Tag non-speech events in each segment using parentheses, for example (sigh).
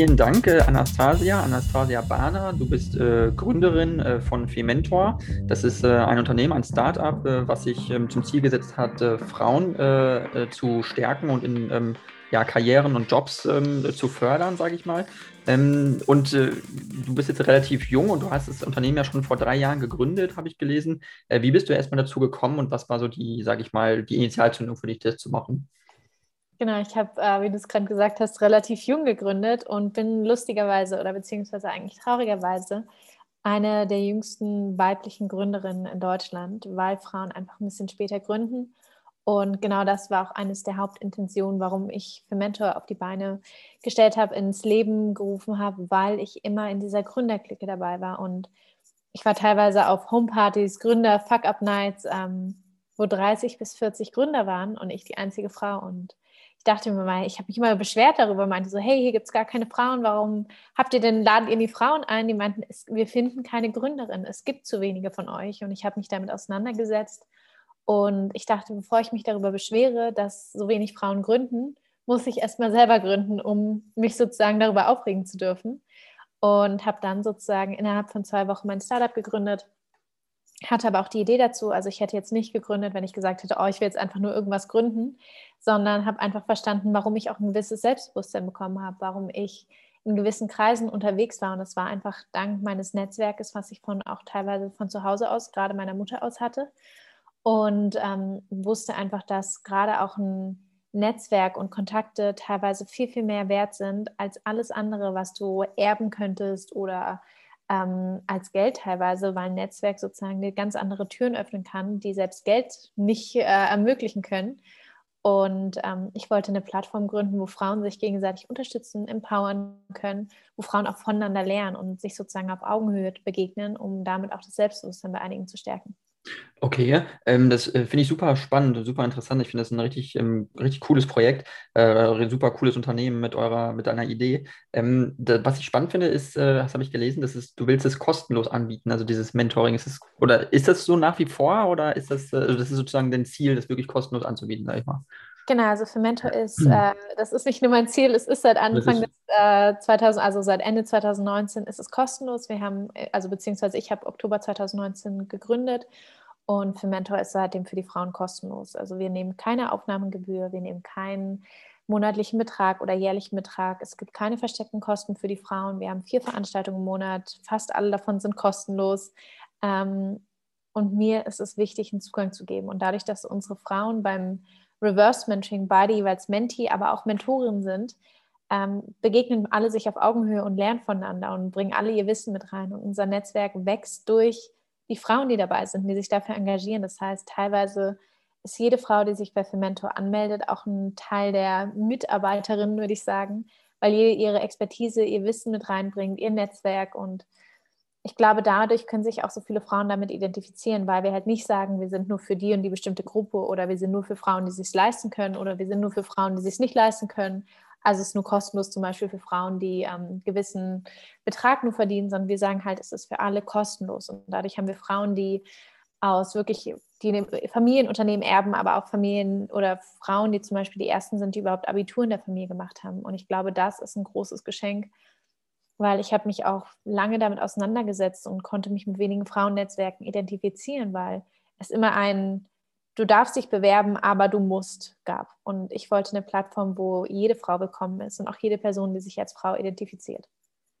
vielen Dank, äh, Anastasia, Anastasia Bahner. Du bist äh, Gründerin äh, von Fementor. Das ist äh, ein Unternehmen, ein Startup, äh, was sich ähm, zum Ziel gesetzt hat, Frauen zu stärken und in ähm, ja, Karrieren und Jobs ähm, zu fördern, sage ich mal. Ähm, und du bist jetzt relativ jung und du hast das Unternehmen ja schon vor drei Jahren gegründet, habe ich gelesen. wie bist du erstmal dazu gekommen und was war so die, sage ich mal, die Initialzündung für dich, das zu machen? Genau, ich habe, äh, wie du es gerade gesagt hast, relativ jung gegründet und bin lustigerweise oder beziehungsweise eigentlich traurigerweise eine der jüngsten weiblichen Gründerinnen in Deutschland, weil Frauen einfach ein bisschen später gründen. Und genau das war auch eines der Hauptintentionen, warum ich für Mentor auf die Beine gestellt habe, ins Leben gerufen habe, weil ich immer in dieser Gründerklicke dabei war. Und ich war teilweise auf Homepartys, Gründer, Fuck-Up-Nights, ähm, wo 30 bis 40 Gründer waren und ich die einzige Frau. Und ich dachte mir mal, ich habe mich immer beschwert darüber, meinte so, hey, hier gibt es gar keine Frauen, warum habt ihr denn, ladet ihr die Frauen ein? Die meinten, es, wir finden keine Gründerin, es gibt zu wenige von euch. Und ich habe mich damit auseinandergesetzt. Und ich dachte, bevor ich mich darüber beschwere, dass so wenig Frauen gründen, muss ich erstmal selber gründen, um mich sozusagen darüber aufregen zu dürfen. Und habe dann sozusagen innerhalb von zwei Wochen mein Startup gegründet hatte aber auch die Idee dazu, also ich hätte jetzt nicht gegründet, wenn ich gesagt hätte, oh, ich will jetzt einfach nur irgendwas gründen, sondern habe einfach verstanden, warum ich auch ein gewisses Selbstbewusstsein bekommen habe, warum ich in gewissen Kreisen unterwegs war. Und das war einfach dank meines Netzwerkes, was ich von auch teilweise von zu Hause aus, gerade meiner Mutter aus hatte. Und ähm, wusste einfach, dass gerade auch ein Netzwerk und Kontakte teilweise viel, viel mehr wert sind als alles andere, was du erben könntest oder ähm, als Geld teilweise, weil ein Netzwerk sozusagen ganz andere Türen öffnen kann, die selbst Geld nicht äh, ermöglichen können. Und ähm, ich wollte eine Plattform gründen, wo Frauen sich gegenseitig unterstützen, empowern können, wo Frauen auch voneinander lernen und sich sozusagen auf Augenhöhe begegnen, um damit auch das Selbstbewusstsein bei einigen zu stärken. Okay, ähm, das äh, finde ich super spannend und super interessant. Ich finde das ein richtig, ähm, richtig cooles Projekt, äh, super cooles Unternehmen mit eurer, mit deiner Idee. Ähm, da, was ich spannend finde, ist, äh, das habe ich gelesen, dass es, du willst es kostenlos anbieten, also dieses Mentoring. Ist es, oder ist das so nach wie vor oder ist das, äh, also das ist sozusagen dein Ziel, das wirklich kostenlos anzubieten, sag ich mal? Genau, also für Mentor ist, äh, das ist nicht nur mein Ziel, es ist seit Anfang des äh, 2000, also seit Ende 2019 ist es kostenlos. Wir haben, äh, also beziehungsweise ich habe Oktober 2019 gegründet und für Mentor ist seitdem für die Frauen kostenlos. Also wir nehmen keine Aufnahmegebühr, wir nehmen keinen monatlichen Betrag oder jährlichen Betrag. Es gibt keine versteckten Kosten für die Frauen. Wir haben vier Veranstaltungen im Monat. Fast alle davon sind kostenlos. Ähm, und mir ist es wichtig, einen Zugang zu geben. Und dadurch, dass unsere Frauen beim Reverse Mentoring beide jeweils Mentee, aber auch Mentorin sind, ähm, begegnen alle sich auf Augenhöhe und lernen voneinander und bringen alle ihr Wissen mit rein. Und unser Netzwerk wächst durch die Frauen, die dabei sind, die sich dafür engagieren. Das heißt, teilweise ist jede Frau, die sich bei Fementor anmeldet, auch ein Teil der Mitarbeiterinnen, würde ich sagen, weil jede ihre Expertise, ihr Wissen mit reinbringt, ihr Netzwerk und ich glaube, dadurch können sich auch so viele Frauen damit identifizieren, weil wir halt nicht sagen, wir sind nur für die und die bestimmte Gruppe oder wir sind nur für Frauen, die sich leisten können oder wir sind nur für Frauen, die sich nicht leisten können, also es ist nur kostenlos zum Beispiel für Frauen, die ähm, gewissen Betrag nur verdienen, sondern wir sagen halt, es ist für alle kostenlos. Und dadurch haben wir Frauen, die aus wirklich, die Familienunternehmen erben, aber auch Familien oder Frauen, die zum Beispiel die ersten sind, die überhaupt Abitur in der Familie gemacht haben. Und ich glaube, das ist ein großes Geschenk, weil ich habe mich auch lange damit auseinandergesetzt und konnte mich mit wenigen Frauennetzwerken identifizieren, weil es immer ein du darfst dich bewerben, aber du musst gab. Und ich wollte eine Plattform, wo jede Frau willkommen ist und auch jede Person, die sich als Frau identifiziert.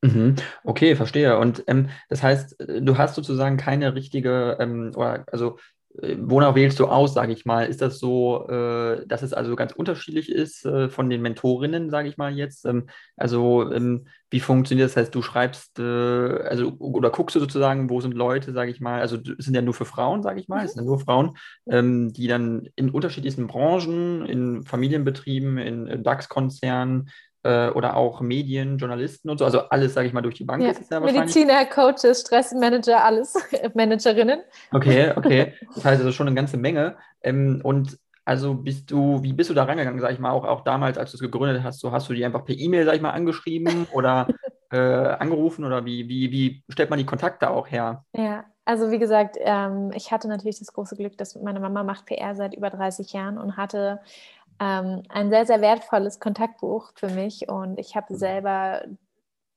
Mhm. Okay, verstehe. Und ähm, das heißt, du hast sozusagen keine richtige, ähm, oder also äh, wonach wählst du aus, sage ich mal? Ist das so, äh, dass es also ganz unterschiedlich ist äh, von den Mentorinnen, sage ich mal jetzt? Ähm, also ähm, wie funktioniert das? das? Heißt, du schreibst, äh, also oder guckst du sozusagen, wo sind Leute, sage ich mal? Also es sind ja nur für Frauen, sage ich mal, es sind ja nur Frauen, ähm, die dann in unterschiedlichsten Branchen, in Familienbetrieben, in DAX-Konzernen, äh, oder auch Medien, Journalisten und so, also alles, sage ich mal, durch die Bank ja. ist es ja wahrscheinlich. Mediziner, Coaches, Stressmanager, alles, (laughs) Managerinnen. Okay, okay. Das heißt also schon eine ganze Menge. Ähm, und also bist du, wie bist du da rangegangen, sag ich mal, auch, auch damals, als du es gegründet hast, so hast du die einfach per E-Mail, sag ich mal, angeschrieben (laughs) oder äh, angerufen oder wie, wie, wie stellt man die Kontakte auch her? Ja, also wie gesagt, ähm, ich hatte natürlich das große Glück, dass meine Mama macht PR seit über 30 Jahren und hatte ähm, ein sehr, sehr wertvolles Kontaktbuch für mich. Und ich habe selber,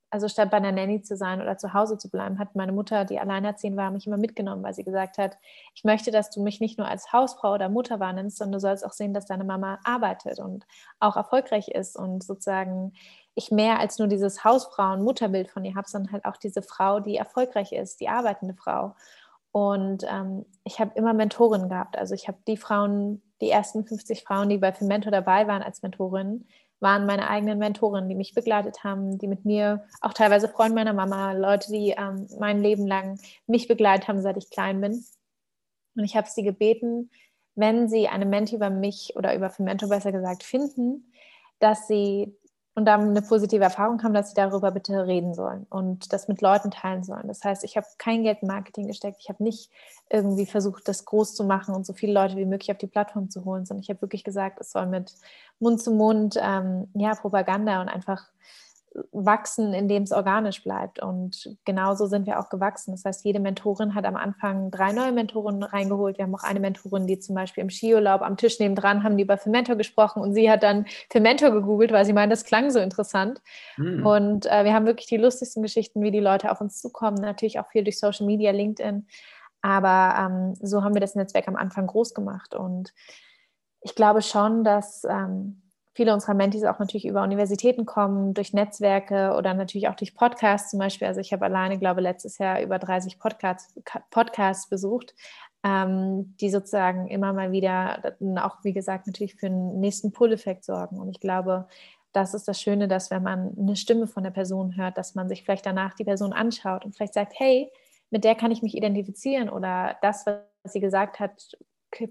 also statt bei einer Nanny zu sein oder zu Hause zu bleiben, hat meine Mutter, die alleinerziehend war, mich immer mitgenommen, weil sie gesagt hat, ich möchte, dass du mich nicht nur als Hausfrau oder Mutter wahrnimmst, sondern du sollst auch sehen, dass deine Mama arbeitet und auch erfolgreich ist und sozusagen ich mehr als nur dieses Hausfrau- und Mutterbild von ihr habe, sondern halt auch diese Frau, die erfolgreich ist, die arbeitende Frau. Und ähm, ich habe immer Mentorinnen gehabt. Also ich habe die Frauen, die ersten 50 Frauen, die bei Mentor dabei waren als Mentorinnen, waren meine eigenen Mentorinnen, die mich begleitet haben, die mit mir, auch teilweise Freunde meiner Mama, Leute, die ähm, mein Leben lang mich begleitet haben, seit ich klein bin. Und ich habe sie gebeten, wenn sie eine Menti über mich oder über Mentor besser gesagt finden, dass sie und dann eine positive Erfahrung haben, dass sie darüber bitte reden sollen und das mit Leuten teilen sollen. Das heißt, ich habe kein Geld in Marketing gesteckt, ich habe nicht irgendwie versucht, das groß zu machen und so viele Leute wie möglich auf die Plattform zu holen, sondern ich habe wirklich gesagt, es soll mit Mund zu Mund, ähm, ja, Propaganda und einfach wachsen, indem es organisch bleibt. Und genauso sind wir auch gewachsen. Das heißt, jede Mentorin hat am Anfang drei neue Mentoren reingeholt. Wir haben auch eine Mentorin, die zum Beispiel im Skiurlaub am Tisch nebendran haben die über Fermentor gesprochen und sie hat dann Fermentor gegoogelt, weil sie meint, das klang so interessant. Mhm. Und äh, wir haben wirklich die lustigsten Geschichten, wie die Leute auf uns zukommen. Natürlich auch viel durch Social Media, LinkedIn. Aber ähm, so haben wir das Netzwerk am Anfang groß gemacht. Und ich glaube schon, dass ähm, viele unserer Mentis auch natürlich über Universitäten kommen, durch Netzwerke oder natürlich auch durch Podcasts zum Beispiel. Also ich habe alleine, glaube ich, letztes Jahr über 30 Podcasts, Podcasts besucht, ähm, die sozusagen immer mal wieder auch, wie gesagt, natürlich für einen nächsten Pull-Effekt sorgen. Und ich glaube, das ist das Schöne, dass wenn man eine Stimme von der Person hört, dass man sich vielleicht danach die Person anschaut und vielleicht sagt, hey, mit der kann ich mich identifizieren oder das, was sie gesagt hat,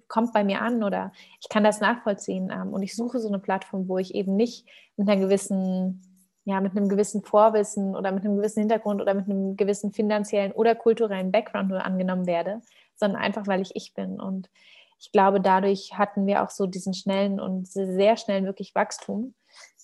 kommt bei mir an oder ich kann das nachvollziehen. Ähm, und ich suche so eine Plattform, wo ich eben nicht mit einer gewissen, ja, mit einem gewissen Vorwissen oder mit einem gewissen Hintergrund oder mit einem gewissen finanziellen oder kulturellen Background nur angenommen werde, sondern einfach, weil ich ich bin. Und ich glaube, dadurch hatten wir auch so diesen schnellen und sehr schnellen wirklich Wachstum.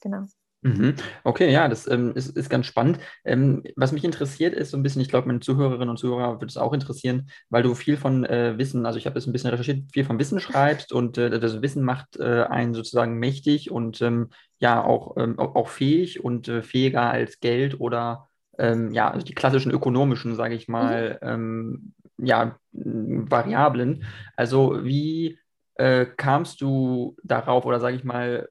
Genau. Mhm. Okay, ja, das ähm, ist, ist ganz spannend. Ähm, was mich interessiert ist so ein bisschen, ich glaube, meine Zuhörerinnen und Zuhörer wird es auch interessieren, weil du viel von äh, Wissen, also ich habe das ein bisschen recherchiert, viel von Wissen schreibst und äh, das Wissen macht äh, einen sozusagen mächtig und ähm, ja auch, ähm, auch fähig und äh, fähiger als Geld oder ähm, ja, also die klassischen ökonomischen, sage ich mal, mhm. ja, Variablen. Also wie äh, kamst du darauf oder sage ich mal,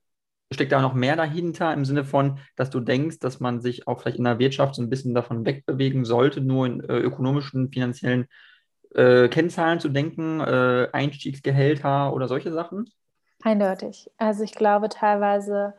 steckt da noch mehr dahinter im Sinne von, dass du denkst, dass man sich auch vielleicht in der Wirtschaft so ein bisschen davon wegbewegen sollte, nur in äh, ökonomischen, finanziellen äh, Kennzahlen zu denken, äh, Einstiegsgehälter oder solche Sachen? Eindeutig. Also ich glaube teilweise,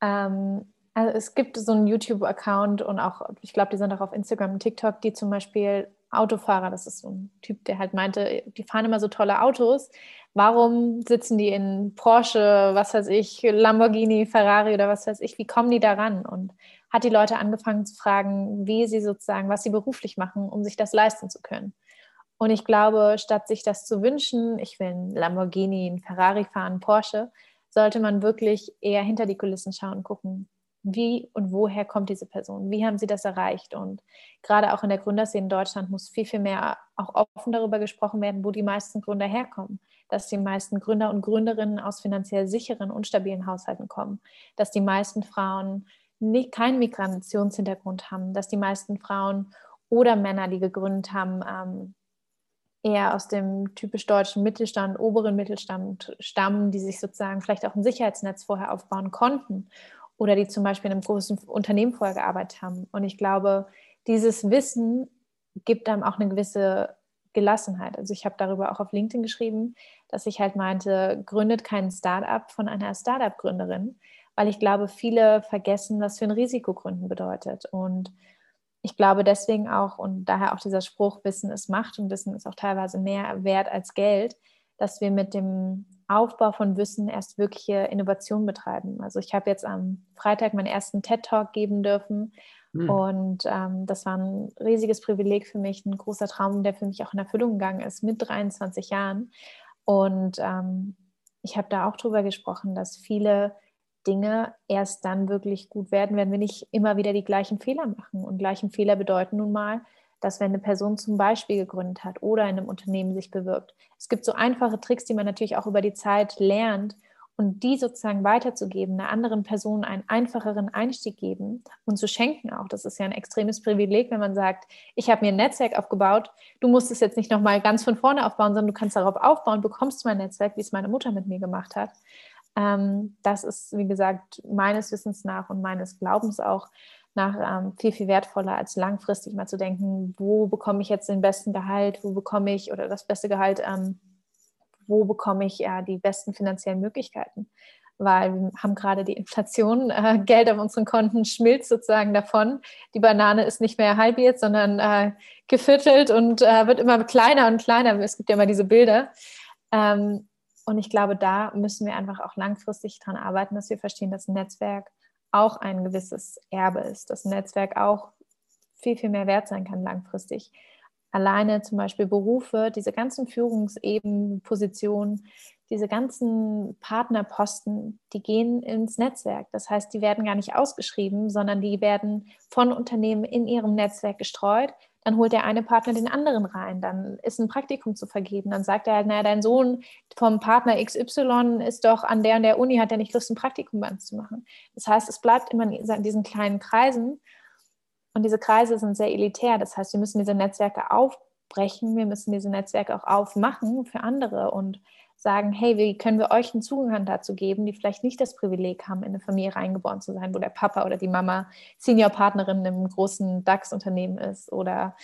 ähm, also es gibt so einen YouTube-Account und auch, ich glaube, die sind auch auf Instagram und TikTok, die zum Beispiel Autofahrer, das ist so ein Typ, der halt meinte, die fahren immer so tolle Autos, Warum sitzen die in Porsche, was weiß ich, Lamborghini, Ferrari oder was weiß ich? Wie kommen die daran? Und hat die Leute angefangen zu fragen, wie sie sozusagen, was sie beruflich machen, um sich das leisten zu können. Und ich glaube, statt sich das zu wünschen, ich will ein Lamborghini, ein Ferrari fahren, Porsche, sollte man wirklich eher hinter die Kulissen schauen und gucken, wie und woher kommt diese Person? Wie haben sie das erreicht? Und gerade auch in der Gründerszene in Deutschland muss viel, viel mehr auch offen darüber gesprochen werden, wo die meisten Gründer herkommen. Dass die meisten Gründer und Gründerinnen aus finanziell sicheren und stabilen Haushalten kommen. Dass die meisten Frauen nicht, keinen Migrationshintergrund haben. Dass die meisten Frauen oder Männer, die gegründet haben, ähm, eher aus dem typisch deutschen Mittelstand, oberen Mittelstand stammen, die sich sozusagen vielleicht auch ein Sicherheitsnetz vorher aufbauen konnten oder die zum Beispiel in einem großen Unternehmen vorher gearbeitet haben. Und ich glaube, dieses Wissen gibt einem auch eine gewisse Gelassenheit. Also ich habe darüber auch auf LinkedIn geschrieben, dass ich halt meinte, gründet kein Startup von einer Startup-Gründerin, weil ich glaube, viele vergessen, was für ein Risiko gründen bedeutet. Und ich glaube deswegen auch, und daher auch dieser Spruch, Wissen ist Macht und Wissen ist auch teilweise mehr wert als Geld, dass wir mit dem Aufbau von Wissen erst wirkliche Innovation betreiben. Also ich habe jetzt am Freitag meinen ersten TED-Talk geben dürfen mhm. und ähm, das war ein riesiges Privileg für mich, ein großer Traum, der für mich auch in Erfüllung gegangen ist mit 23 Jahren. Und ähm, ich habe da auch drüber gesprochen, dass viele Dinge erst dann wirklich gut werden, wenn wir nicht immer wieder die gleichen Fehler machen. Und gleichen Fehler bedeuten nun mal, dass wenn eine Person zum Beispiel gegründet hat oder in einem Unternehmen sich bewirbt, es gibt so einfache Tricks, die man natürlich auch über die Zeit lernt, und die sozusagen weiterzugeben, einer anderen Person einen einfacheren Einstieg geben und zu schenken auch. Das ist ja ein extremes Privileg, wenn man sagt, ich habe mir ein Netzwerk aufgebaut, du musst es jetzt nicht nochmal ganz von vorne aufbauen, sondern du kannst darauf aufbauen, bekommst mein Netzwerk, wie es meine Mutter mit mir gemacht hat. Ähm, das ist, wie gesagt, meines Wissens nach und meines Glaubens auch nach ähm, viel, viel wertvoller, als langfristig mal zu denken, wo bekomme ich jetzt den besten Gehalt, wo bekomme ich oder das beste Gehalt ähm, wo bekomme ich ja die besten finanziellen Möglichkeiten. Weil wir haben gerade die Inflation, äh, Geld auf unseren Konten schmilzt sozusagen davon. Die Banane ist nicht mehr halbiert, sondern äh, geviertelt und äh, wird immer kleiner und kleiner. Es gibt ja immer diese Bilder. Ähm, und ich glaube, da müssen wir einfach auch langfristig dran arbeiten, dass wir verstehen, dass ein Netzwerk auch ein gewisses Erbe ist, dass ein Netzwerk auch viel, viel mehr wert sein kann langfristig alleine zum Beispiel Berufe, diese ganzen Führungsebenen, Positionen, diese ganzen Partnerposten, die gehen ins Netzwerk. Das heißt, die werden gar nicht ausgeschrieben, sondern die werden von Unternehmen in ihrem Netzwerk gestreut. Dann holt der eine Partner den anderen rein. Dann ist ein Praktikum zu vergeben. Dann sagt er halt, naja, dein Sohn vom Partner XY ist doch an der und der Uni, hat er nicht Lust, ein Praktikum bei uns zu machen. Das heißt, es bleibt immer in diesen kleinen Kreisen. Und diese Kreise sind sehr elitär. Das heißt, wir müssen diese Netzwerke aufbrechen, wir müssen diese Netzwerke auch aufmachen für andere und sagen, hey, wie können wir euch einen Zugang dazu geben, die vielleicht nicht das Privileg haben, in eine Familie reingeboren zu sein, wo der Papa oder die Mama Seniorpartnerin im großen DAX-Unternehmen ist oder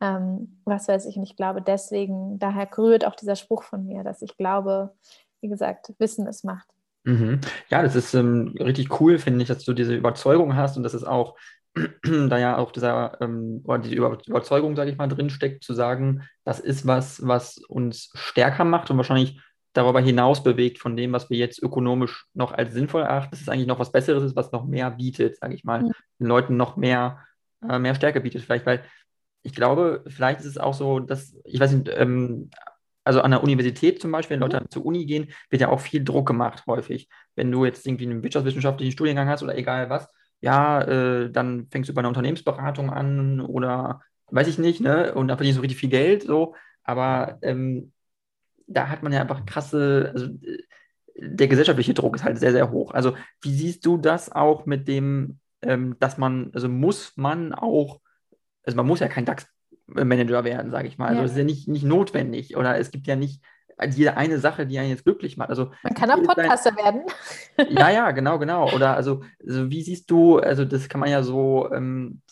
ähm, was weiß ich. Und ich glaube, deswegen, daher rührt auch dieser Spruch von mir, dass ich glaube, wie gesagt, Wissen ist Macht. Mhm. Ja, das ist ähm, richtig cool, finde ich, dass du diese Überzeugung hast und dass es auch (clears throat) da ja auch dieser, ähm, oder diese Überzeugung, sage ich mal, drinsteckt, zu sagen, das ist was, was uns stärker macht und wahrscheinlich darüber hinaus bewegt von dem, was wir jetzt ökonomisch noch als sinnvoll erachten, dass es eigentlich noch was Besseres ist, was noch mehr bietet, sage ich mal, ja. den Leuten noch mehr, äh, mehr Stärke bietet. Vielleicht, weil ich glaube, vielleicht ist es auch so, dass, ich weiß nicht, ähm, also an der Universität zum Beispiel, wenn Leute mhm. zur Uni gehen, wird ja auch viel Druck gemacht häufig. Wenn du jetzt irgendwie einen wirtschaftswissenschaftlichen Studiengang hast oder egal was, ja, äh, dann fängst du bei einer Unternehmensberatung an oder weiß ich nicht, ne? Und dann verdienst du richtig viel Geld, so. Aber ähm, da hat man ja einfach krasse, also äh, der gesellschaftliche Druck ist halt sehr, sehr hoch. Also, wie siehst du das auch mit dem, ähm, dass man, also muss man auch, also man muss ja kein DAX-Manager werden, sage ich mal. Also, ja. das ist ja nicht, nicht notwendig oder es gibt ja nicht jede eine Sache, die einen jetzt glücklich macht. Also, Man kann auch Podcaster dein... werden. ja, ja, genau, genau. Oder also, also, wie siehst du, also das kann man ja so, ähm,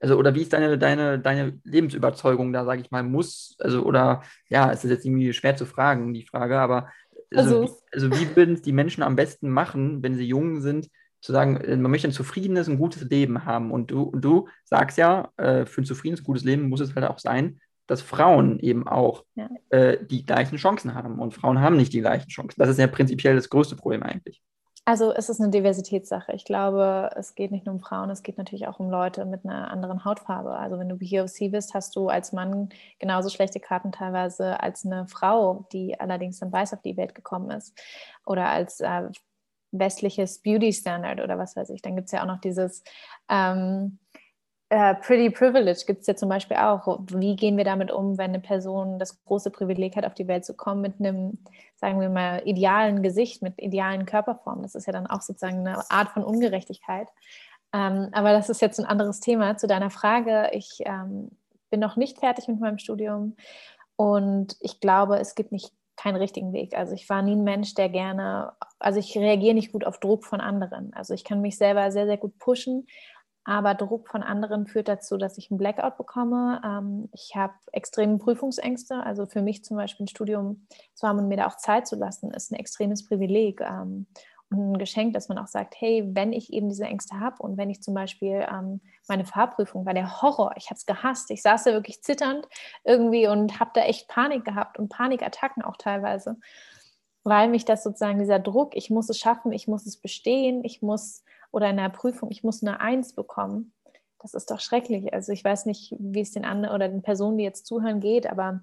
also oder wie ist deine, deine, deine Lebensüberzeugung da, sage ich mal, muss, also oder ja, es ist jetzt irgendwie schwer zu fragen, die Frage, aber also, also, also wie würden es die Menschen am besten machen, wenn sie jung sind, zu sagen, äh, man möchte ein zufriedenes, ein gutes Leben haben. Und du, du sagst ja, äh, für ein zufriedenes, gutes Leben muss es halt auch sein, dass Frauen eben auch ja. äh, die gleichen Chancen haben. Und Frauen haben nicht die gleichen Chancen. Das ist ja prinzipiell das größte Problem eigentlich. Also es ist eine Diversitätssache. Ich glaube, es geht nicht nur um Frauen, es geht natürlich auch um Leute mit einer anderen Hautfarbe. Also wenn du POC bist, hast du als Mann genauso schlechte Karten teilweise als eine Frau, die allerdings dann weiß auf die Welt gekommen ist. Oder als äh, westliches Beauty Standard oder was weiß ich. Dann gibt es ja auch noch dieses ähm, Uh, Pretty Privilege gibt es ja zum Beispiel auch. Wie gehen wir damit um, wenn eine Person das große Privileg hat, auf die Welt zu kommen mit einem, sagen wir mal, idealen Gesicht, mit idealen Körperformen? Das ist ja dann auch sozusagen eine Art von Ungerechtigkeit. Ähm, aber das ist jetzt ein anderes Thema. Zu deiner Frage, ich ähm, bin noch nicht fertig mit meinem Studium und ich glaube, es gibt nicht keinen richtigen Weg. Also ich war nie ein Mensch, der gerne, also ich reagiere nicht gut auf Druck von anderen. Also ich kann mich selber sehr, sehr gut pushen aber Druck von anderen führt dazu, dass ich einen Blackout bekomme. Ähm, ich habe extreme Prüfungsängste. Also für mich zum Beispiel ein Studium zu haben und mir da auch Zeit zu lassen, ist ein extremes Privileg ähm, und ein Geschenk, dass man auch sagt, hey, wenn ich eben diese Ängste habe und wenn ich zum Beispiel ähm, meine Fahrprüfung war der Horror, ich habe es gehasst. Ich saß da wirklich zitternd irgendwie und habe da echt Panik gehabt und Panikattacken auch teilweise, weil mich das sozusagen dieser Druck, ich muss es schaffen, ich muss es bestehen, ich muss oder in der Prüfung, ich muss eine Eins bekommen. Das ist doch schrecklich. Also ich weiß nicht, wie es den anderen oder den Personen, die jetzt zuhören, geht, aber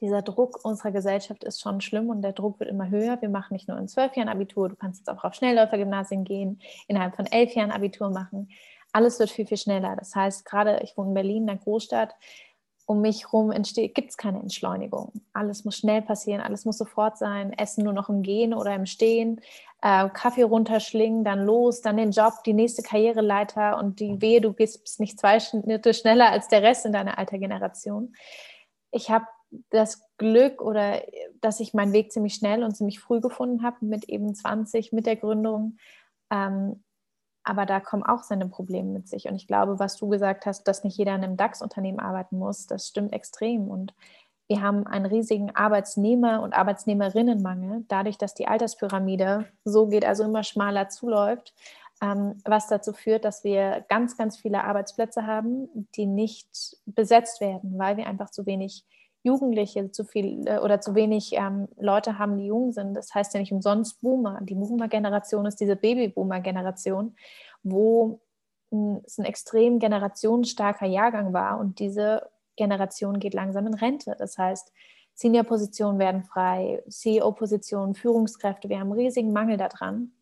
dieser Druck unserer Gesellschaft ist schon schlimm und der Druck wird immer höher. Wir machen nicht nur in zwölf Jahren Abitur, du kannst jetzt auch auf Schnellläufergymnasien gehen, innerhalb von elf Jahren Abitur machen. Alles wird viel, viel schneller. Das heißt, gerade ich wohne in Berlin, in einer Großstadt, um mich herum entsteht, gibt es keine Entschleunigung. Alles muss schnell passieren, alles muss sofort sein. Essen nur noch im Gehen oder im Stehen, äh, Kaffee runterschlingen, dann los, dann den Job, die nächste Karriereleiter und die Wehe, du bist nicht zwei Schnitte schneller als der Rest in deiner alter Generation. Ich habe das Glück oder dass ich meinen Weg ziemlich schnell und ziemlich früh gefunden habe, mit eben 20, mit der Gründung. Ähm, aber da kommen auch seine Probleme mit sich. Und ich glaube, was du gesagt hast, dass nicht jeder in einem DAX-Unternehmen arbeiten muss, das stimmt extrem. Und wir haben einen riesigen Arbeitsnehmer- und Arbeitsnehmerinnenmangel, dadurch, dass die Alterspyramide so geht, also immer schmaler zuläuft, ähm, was dazu führt, dass wir ganz, ganz viele Arbeitsplätze haben, die nicht besetzt werden, weil wir einfach zu wenig Jugendliche zu viel äh, oder zu wenig ähm, Leute haben, die jung sind. Das heißt ja nicht umsonst Boomer. Die Boomer-Generation ist diese Baby-Boomer-Generation, wo hm, es ein extrem generationsstarker Jahrgang war und diese Generation geht langsam in Rente. Das heißt, Senior-Positionen werden frei, CEO-Positionen, Führungskräfte. Wir haben einen riesigen Mangel daran.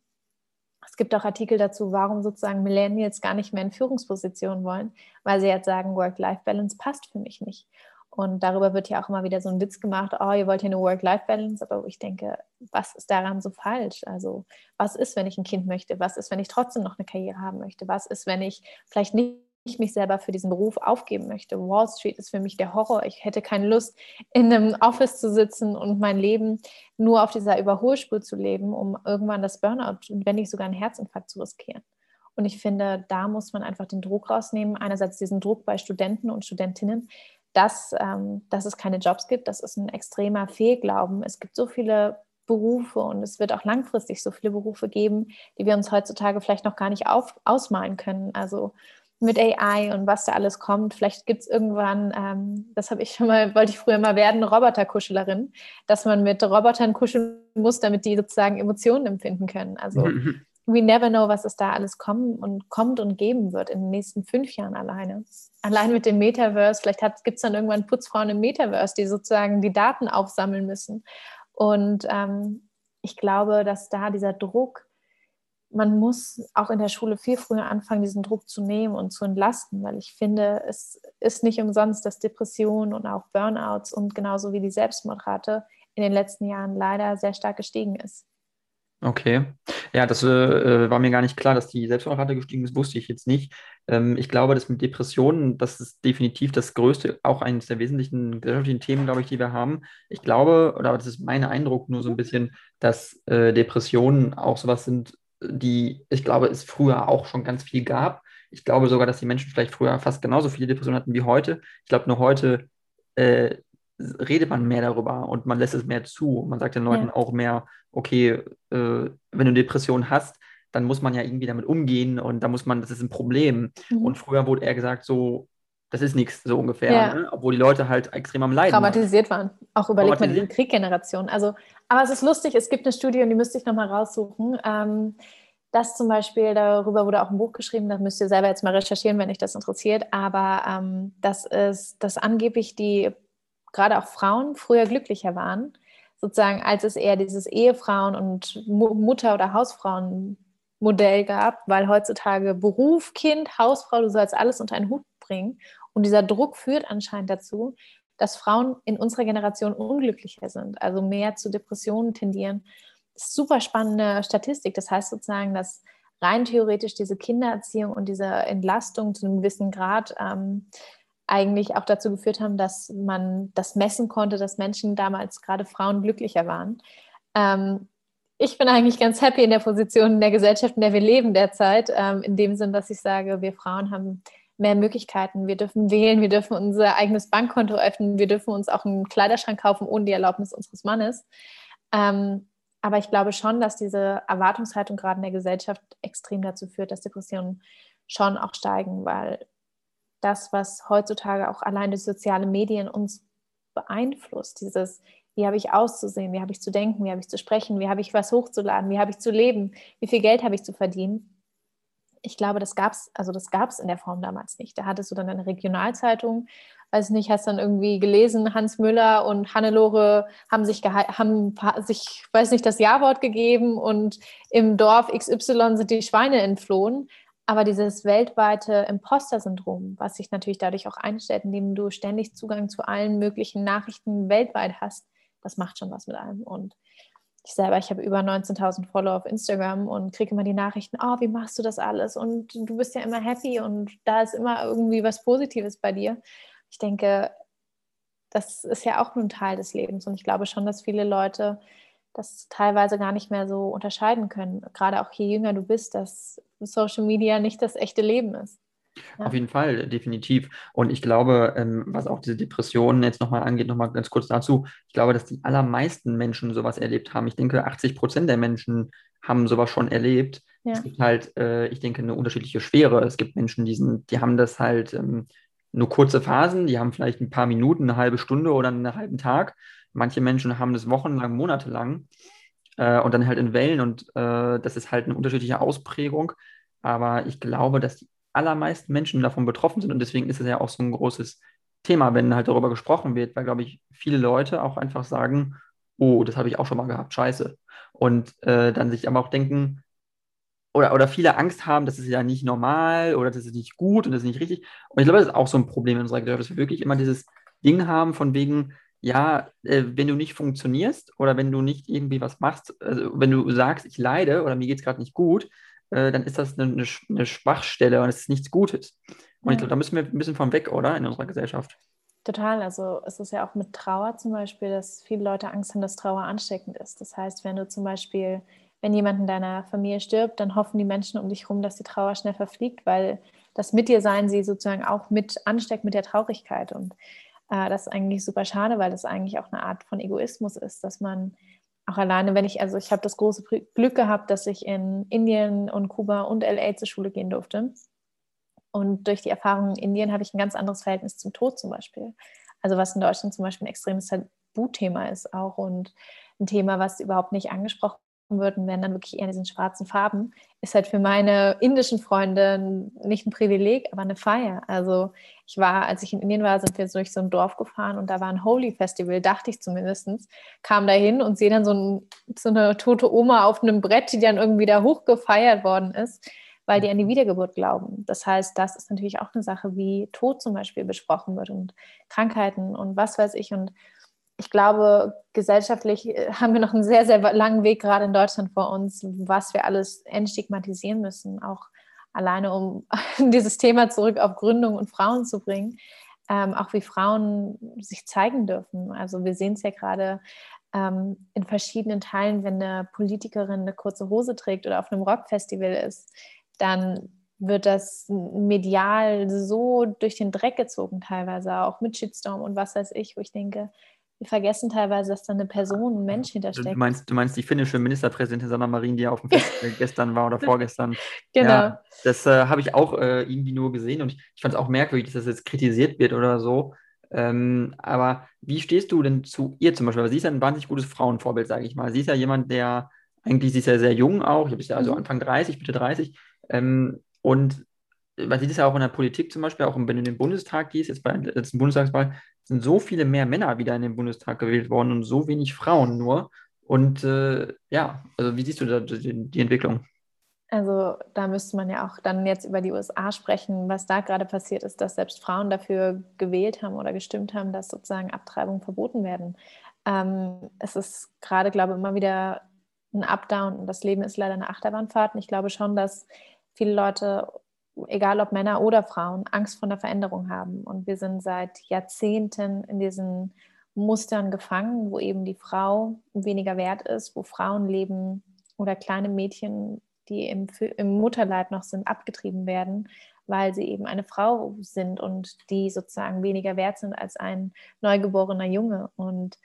Es gibt auch Artikel dazu, warum sozusagen Millennials gar nicht mehr in Führungspositionen wollen, weil sie jetzt sagen, Work-Life-Balance passt für mich nicht. Und darüber wird ja auch immer wieder so ein Witz gemacht, oh, ihr wollt hier eine Work-Life-Balance, aber ich denke, was ist daran so falsch? Also was ist, wenn ich ein Kind möchte? Was ist, wenn ich trotzdem noch eine Karriere haben möchte? Was ist, wenn ich vielleicht nicht mich selber für diesen Beruf aufgeben möchte. Wall Street ist für mich der Horror. Ich hätte keine Lust, in einem Office zu sitzen und mein Leben nur auf dieser Überholspur zu leben, um irgendwann das Burnout und wenn nicht sogar einen Herzinfarkt zu riskieren. Und ich finde, da muss man einfach den Druck rausnehmen. Einerseits diesen Druck bei Studenten und Studentinnen, dass, ähm, dass es keine Jobs gibt. Das ist ein extremer Fehlglauben. Es gibt so viele Berufe und es wird auch langfristig so viele Berufe geben, die wir uns heutzutage vielleicht noch gar nicht auf, ausmalen können. Also mit AI und was da alles kommt. Vielleicht gibt es irgendwann, ähm, das habe ich schon mal, wollte ich früher mal werden, Roboterkuschelerin, dass man mit Robotern kuscheln muss, damit die sozusagen Emotionen empfinden können. Also (laughs) we never know, was es da alles kommen und kommt und geben wird in den nächsten fünf Jahren alleine. Allein mit dem Metaverse, vielleicht gibt es dann irgendwann Putzfrauen im Metaverse, die sozusagen die Daten aufsammeln müssen. Und ähm, ich glaube, dass da dieser Druck, man muss auch in der Schule viel früher anfangen, diesen Druck zu nehmen und zu entlasten, weil ich finde, es ist nicht umsonst, dass Depressionen und auch Burnouts und genauso wie die Selbstmordrate in den letzten Jahren leider sehr stark gestiegen ist. Okay. Ja, das äh, war mir gar nicht klar, dass die Selbstmordrate gestiegen ist, wusste ich jetzt nicht. Ähm, ich glaube, das mit Depressionen, das ist definitiv das größte, auch eines der wesentlichen gesellschaftlichen Themen, glaube ich, die wir haben. Ich glaube, oder das ist mein Eindruck nur so ein bisschen, dass äh, Depressionen auch sowas sind, die, ich glaube, es früher auch schon ganz viel gab. Ich glaube sogar, dass die Menschen vielleicht früher fast genauso viele Depressionen hatten wie heute. Ich glaube, nur heute äh, redet man mehr darüber und man lässt es mehr zu. Man sagt den Leuten ja. auch mehr, okay, äh, wenn du Depressionen hast, dann muss man ja irgendwie damit umgehen und da muss man, das ist ein Problem. Mhm. Und früher wurde eher gesagt, so, das ist nichts, so ungefähr, ja. ne? obwohl die Leute halt extrem am Leiden Traumatisiert waren. Auch überlegt man die Krieggeneration. Also, aber es ist lustig, es gibt eine Studie und die müsste ich nochmal raussuchen. Ähm, das zum Beispiel, darüber wurde auch ein Buch geschrieben, das müsst ihr selber jetzt mal recherchieren, wenn euch das interessiert. Aber ähm, das ist, dass angeblich die gerade auch Frauen früher glücklicher waren, sozusagen, als es eher dieses Ehefrauen- und Mutter- oder Hausfrauenmodell gab, weil heutzutage Beruf, Kind, Hausfrau, du sollst alles unter einen Hut bringen. Und dieser Druck führt anscheinend dazu, dass Frauen in unserer Generation unglücklicher sind, also mehr zu Depressionen tendieren. Das ist super spannende Statistik. Das heißt sozusagen, dass rein theoretisch diese Kindererziehung und diese Entlastung zu einem gewissen Grad ähm, eigentlich auch dazu geführt haben, dass man das messen konnte, dass Menschen damals, gerade Frauen, glücklicher waren. Ähm, ich bin eigentlich ganz happy in der Position in der Gesellschaft, in der wir leben derzeit, ähm, in dem Sinn, dass ich sage, wir Frauen haben mehr Möglichkeiten. Wir dürfen wählen, wir dürfen unser eigenes Bankkonto öffnen, wir dürfen uns auch einen Kleiderschrank kaufen ohne die Erlaubnis unseres Mannes. Ähm, aber ich glaube schon, dass diese Erwartungshaltung gerade in der Gesellschaft extrem dazu führt, dass Depressionen schon auch steigen, weil das, was heutzutage auch allein durch soziale Medien uns beeinflusst, dieses, wie habe ich auszusehen, wie habe ich zu denken, wie habe ich zu sprechen, wie habe ich was hochzuladen, wie habe ich zu leben, wie viel Geld habe ich zu verdienen. Ich glaube, das gab es, also in der Form damals nicht. Da hattest du dann eine Regionalzeitung, weiß nicht, hast dann irgendwie gelesen, Hans Müller und Hannelore haben sich, haben sich, weiß nicht, das Ja-Wort gegeben und im Dorf XY sind die Schweine entflohen. Aber dieses weltweite Imposter-Syndrom, was sich natürlich dadurch auch einstellt, indem du ständig Zugang zu allen möglichen Nachrichten weltweit hast, das macht schon was mit einem. Und ich selber, ich habe über 19.000 Follower auf Instagram und kriege immer die Nachrichten, oh, wie machst du das alles? Und du bist ja immer happy und da ist immer irgendwie was Positives bei dir. Ich denke, das ist ja auch nur ein Teil des Lebens und ich glaube schon, dass viele Leute das teilweise gar nicht mehr so unterscheiden können. Gerade auch je jünger du bist, dass Social Media nicht das echte Leben ist. Ja. Auf jeden Fall, definitiv. Und ich glaube, ähm, was auch diese Depressionen jetzt nochmal angeht, nochmal ganz kurz dazu, ich glaube, dass die allermeisten Menschen sowas erlebt haben. Ich denke, 80 Prozent der Menschen haben sowas schon erlebt. Ja. Es gibt halt, äh, ich denke, eine unterschiedliche Schwere. Es gibt Menschen, die, sind, die haben das halt ähm, nur kurze Phasen, die haben vielleicht ein paar Minuten, eine halbe Stunde oder einen halben Tag. Manche Menschen haben das wochenlang, monatelang äh, und dann halt in Wellen und äh, das ist halt eine unterschiedliche Ausprägung. Aber ich glaube, dass die allermeisten Menschen davon betroffen sind und deswegen ist es ja auch so ein großes Thema, wenn halt darüber gesprochen wird, weil, glaube ich, viele Leute auch einfach sagen, oh, das habe ich auch schon mal gehabt, scheiße. Und äh, dann sich aber auch denken, oder, oder viele Angst haben, das ist ja nicht normal oder das ist nicht gut und das ist nicht richtig. Und ich glaube, das ist auch so ein Problem in unserer Gesellschaft, dass wir wirklich immer dieses Ding haben von wegen, ja, äh, wenn du nicht funktionierst oder wenn du nicht irgendwie was machst, also wenn du sagst, ich leide oder mir geht es gerade nicht gut, äh, dann ist das eine, eine, eine, Schwachstelle und es ist nichts Gutes. Und ja. ich glaube, da müssen wir ein bisschen von weg, oder? In unserer Gesellschaft. Total. Also es ist ja auch mit Trauer zum Beispiel, dass viele Leute Angst haben, dass Trauer ansteckend ist. Das heißt, wenn du zum Beispiel, wenn jemand in deiner Familie stirbt, dann hoffen die Menschen um dich herum, dass die Trauer schnell verfliegt, weil das mit dir sein sie sozusagen auch mit ansteckt mit der Traurigkeit. Und äh, das ist eigentlich super schade, weil das eigentlich auch eine Art von Egoismus ist, dass man auch alleine, wenn ich, also ich habe das große Glück gehabt, dass ich in Indien und Kuba und LA zur Schule gehen durfte. Und durch die Erfahrung in Indien habe ich ein ganz anderes Verhältnis zum Tod zum Beispiel. Also was in Deutschland zum Beispiel ein extremes Tabuthema ist auch und ein Thema, was überhaupt nicht angesprochen würden, wären dann wirklich eher in diesen schwarzen Farben, ist halt für meine indischen Freunde nicht ein Privileg, aber eine Feier. Also ich war, als ich in Indien war, sind wir durch so ein Dorf gefahren und da war ein Holy Festival, dachte ich zumindest. Kam da hin und sehe dann so, ein, so eine tote Oma auf einem Brett, die dann irgendwie da hoch gefeiert worden ist, weil die an die Wiedergeburt glauben. Das heißt, das ist natürlich auch eine Sache, wie Tod zum Beispiel besprochen wird und Krankheiten und was weiß ich. Und ich glaube, gesellschaftlich äh, haben wir noch einen sehr, sehr langen Weg gerade in Deutschland vor uns, was wir alles entstigmatisieren müssen, auch alleine um (laughs) dieses Thema zurück auf Gründung und Frauen zu bringen, ähm, auch wie Frauen sich zeigen dürfen. Also wir sehen es ja gerade ähm, in verschiedenen Teilen, wenn eine Politikerin eine kurze Hose trägt oder auf einem Rockfestival ist, dann wird das medial so durch den Dreck gezogen teilweise, auch mit Shitstorm und was weiß ich, wo ich denke, wir vergessen teilweise, dass da eine Person, ein Mensch hintersteckt. Du meinst, du meinst die finnische Ministerpräsidentin Sanna Marin, die ja auf dem (laughs) Festival gestern war oder vorgestern. (laughs) Genau. Ja, das äh, habe ich auch äh, irgendwie nur gesehen und ich, ich fand es auch merkwürdig, dass das jetzt kritisiert wird oder so. Ähm, aber wie stehst du denn zu ihr zum Beispiel? Weil sie ist ja ein wahnsinnig gutes Frauenvorbild, sage ich mal. Sie ist ja jemand, der eigentlich, sie ist ja sehr jung auch, ich habe ja also mhm. Anfang 30, Mitte 30. Ähm, und man sieht es ja auch in der Politik zum Beispiel, auch wenn du in den Bundestag gehst, jetzt bei der letzten Bundestagswahl, sind so viele mehr Männer wieder in den Bundestag gewählt worden und so wenig Frauen nur. Und äh, ja, also wie siehst du da die, die, Entwicklung? Also da müsste man ja auch dann jetzt über die USA sprechen, was da gerade passiert ist, dass selbst Frauen dafür gewählt haben oder gestimmt haben, dass sozusagen Abtreibungen verboten werden. Ähm, es ist gerade, glaube ich, immer wieder ein Up-Down das Leben ist leider eine Achterbahnfahrt. Und ich glaube schon, dass viele Leute egal ob Männer oder Frauen, Angst vor der Veränderung haben. Und wir sind seit Jahrzehnten in diesen Mustern gefangen, wo eben die Frau weniger wert ist, wo Frauenleben oder kleine Mädchen, die im, im Mutterleib noch sind, abgetrieben werden, weil sie eben eine Frau sind und die sozusagen weniger wert sind als ein neugeborener Junge. Und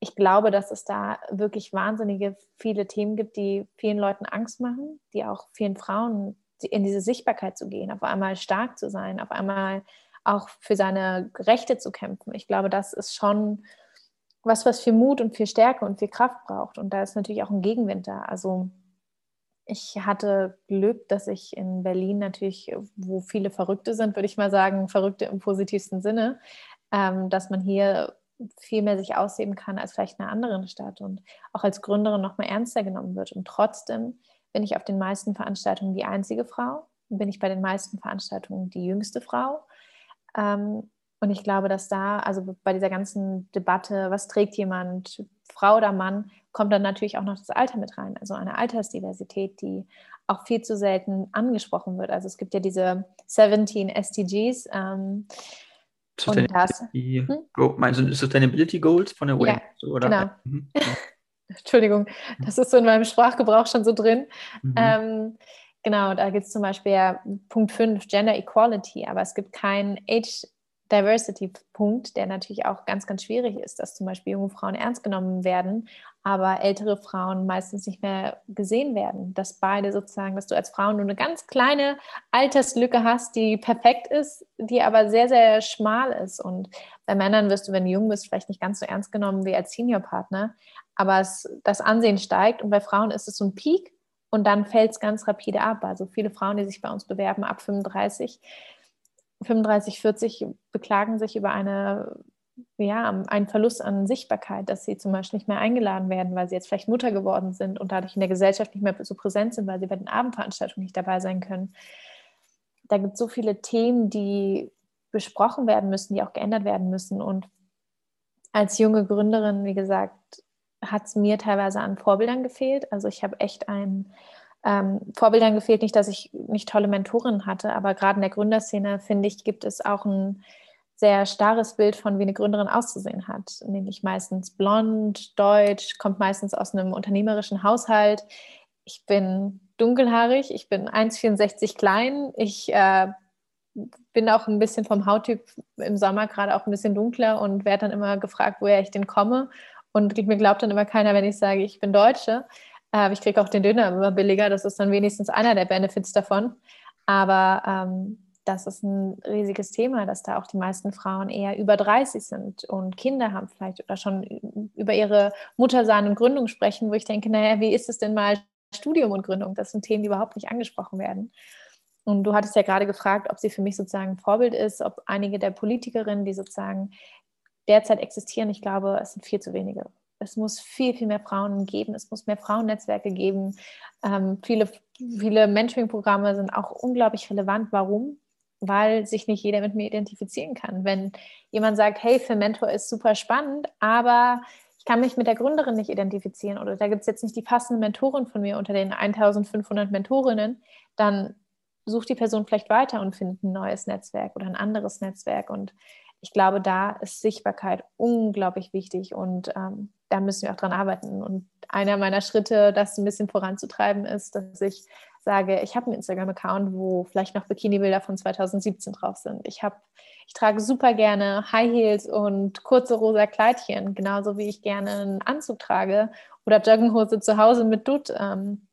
ich glaube, dass es da wirklich wahnsinnige viele Themen gibt, die vielen Leuten Angst machen, die auch vielen Frauen in diese Sichtbarkeit zu gehen, auf einmal stark zu sein, auf einmal auch für seine Rechte zu kämpfen. Ich glaube, das ist schon was, was viel Mut und viel Stärke und viel Kraft braucht. Und da ist natürlich auch ein Gegenwind da. Also ich hatte Glück, dass ich in Berlin natürlich, wo viele Verrückte sind, würde ich mal sagen, Verrückte im positivsten Sinne, ähm, dass man hier viel mehr sich ausleben kann als vielleicht in einer anderen Stadt und auch als Gründerin noch mal ernster genommen wird. Und trotzdem bin ich auf den meisten Veranstaltungen die einzige Frau. bin ich bei den meisten Veranstaltungen die jüngste Frau. Ähm, und ich glaube, dass da, also bei dieser ganzen Debatte, was trägt jemand, Frau oder Mann, kommt dann natürlich auch noch das Alter mit rein. Also eine Altersdiversität, die auch viel zu selten angesprochen wird. Also es gibt ja diese 17 SDGs. Ähm, und das, hm? Du Sustainability Goals von der UN? Ja, oder? genau. Mhm. Entschuldigung, das ist so in meinem Sprachgebrauch schon so drin. Mhm. Ähm, genau, da gibt es zum Beispiel ja Punkt 5, Gender Equality, aber es gibt keinen Age Diversity-Punkt, der natürlich auch ganz, ganz schwierig ist, dass zum Beispiel junge Frauen ernst genommen werden, aber ältere Frauen meistens nicht mehr gesehen werden. Dass beide sozusagen, dass du als Frau nur eine ganz kleine Alterslücke hast, die perfekt ist, die aber sehr, sehr schmal ist. Und bei Männern wirst du, wenn du jung bist, vielleicht nicht ganz so ernst genommen wie als Seniorpartner, aber es, das Ansehen steigt und bei Frauen ist es so ein Peak und dann fällt es ganz rapide ab. Also viele Frauen, die sich bei uns bewerben ab 35, 35, 40 beklagen sich über eine, ja, einen Verlust an Sichtbarkeit, dass sie zum Beispiel nicht mehr eingeladen werden, weil sie jetzt vielleicht Mutter geworden sind und dadurch in der Gesellschaft nicht mehr so präsent sind, weil sie bei den Abendveranstaltungen nicht dabei sein können. Da gibt es so viele Themen, die besprochen werden müssen, die auch geändert werden müssen. Und als junge Gründerin, wie gesagt, hat es mir teilweise an Vorbildern gefehlt. Also ich habe echt ein ähm, Vorbildern gefehlt. Nicht, dass ich nicht tolle Mentorinnen hatte, aber gerade in der Gründerszene, finde ich, gibt es auch ein sehr starres Bild von, wie eine Gründerin auszusehen hat. Nämlich meistens blond, deutsch, kommt meistens aus einem unternehmerischen Haushalt. Ich bin dunkelhaarig, ich bin 1,64 klein, ich äh, bin auch ein bisschen vom Hauttyp im Sommer gerade auch ein bisschen dunkler und werde dann immer gefragt, woher ich denn komme. Und mir glaubt dann immer keiner, wenn ich sage, ich bin Deutsche. Äh, ich kriege auch den Döner immer billiger. Das ist dann wenigstens einer der Benefits davon. Aber ähm, das ist ein riesiges Thema, dass da auch die meisten Frauen eher über 30 sind und Kinder haben vielleicht oder schon über ihre Muttersein und Gründung sprechen, wo ich denke, naja, wie ist es denn mal Studium und Gründung? Das sind Themen, die überhaupt nicht angesprochen werden. Und du hattest ja gerade gefragt, ob sie für mich sozusagen ein Vorbild ist, ob einige der Politikerinnen, die sozusagen derzeit existieren, ich glaube, es sind viel zu wenige es muss viel, viel mehr Frauen geben, es muss mehr Frauennetzwerke geben. Ähm, viele, viele Mentoring-Programme sind auch unglaublich relevant. Warum? Weil sich nicht jeder mit mir identifizieren kann. Wenn jemand sagt, hey, für Mentor ist super spannend, aber ich kann mich mit der Gründerin nicht identifizieren oder da gibt es jetzt nicht die passende Mentorin von mir unter den 1500 Mentorinnen, dann sucht die Person vielleicht weiter und findet ein neues Netzwerk oder ein anderes Netzwerk. Und ich glaube, da ist Sichtbarkeit unglaublich wichtig und ähm, da müssen wir auch dran arbeiten. Und einer meiner Schritte, das ein bisschen voranzutreiben, ist, dass ich sage, ich habe einen Instagram-Account, wo vielleicht noch Bikini-Bilder von 2017 drauf sind. Ich habe, ich trage super gerne High Heels und kurze rosa Kleidchen, genauso wie ich gerne einen Anzug trage oder Jogginghose zu Hause mit Dutt. Ähm,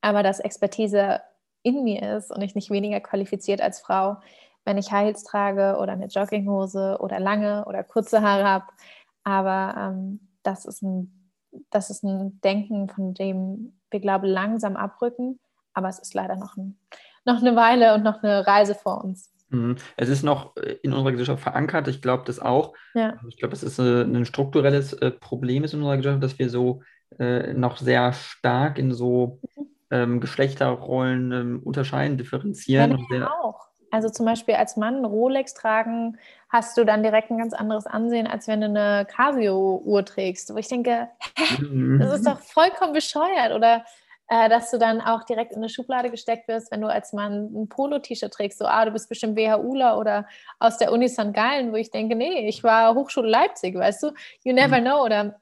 aber dass Expertise in mir ist und ich nicht weniger qualifiziert als Frau, wenn ich High Heels trage oder eine Jogginghose oder lange oder kurze Haare habe. Aber ähm, das, ist ein, das ist ein Denken, von dem wir, glaube ich, langsam abrücken. Aber es ist leider noch, ein, noch eine Weile und noch eine Reise vor uns. Mhm. Es ist noch äh, in unserer Gesellschaft verankert. Ich glaube das auch. Ja. Ich glaube, es ist äh, ein strukturelles äh, Problem in unserer Gesellschaft, dass wir so noch sehr stark in so mhm. ähm, Geschlechterrollen ähm, unterscheiden, differenzieren. Ja, auch. Also zum Beispiel als Mann Rolex tragen, hast du dann direkt ein ganz anderes Ansehen, als wenn du eine Casio-Uhr trägst. Wo ich denke, hä, mhm. das ist doch vollkommen bescheuert. Oder äh, dass du dann auch direkt in eine Schublade gesteckt wirst, wenn du als Mann ein Polo-T-Shirt trägst. So, ah, du bist bestimmt WHUler oder aus der Uni St. Gallen, wo ich denke, nee, ich war Hochschule Leipzig, weißt du? You never mhm. know. Oder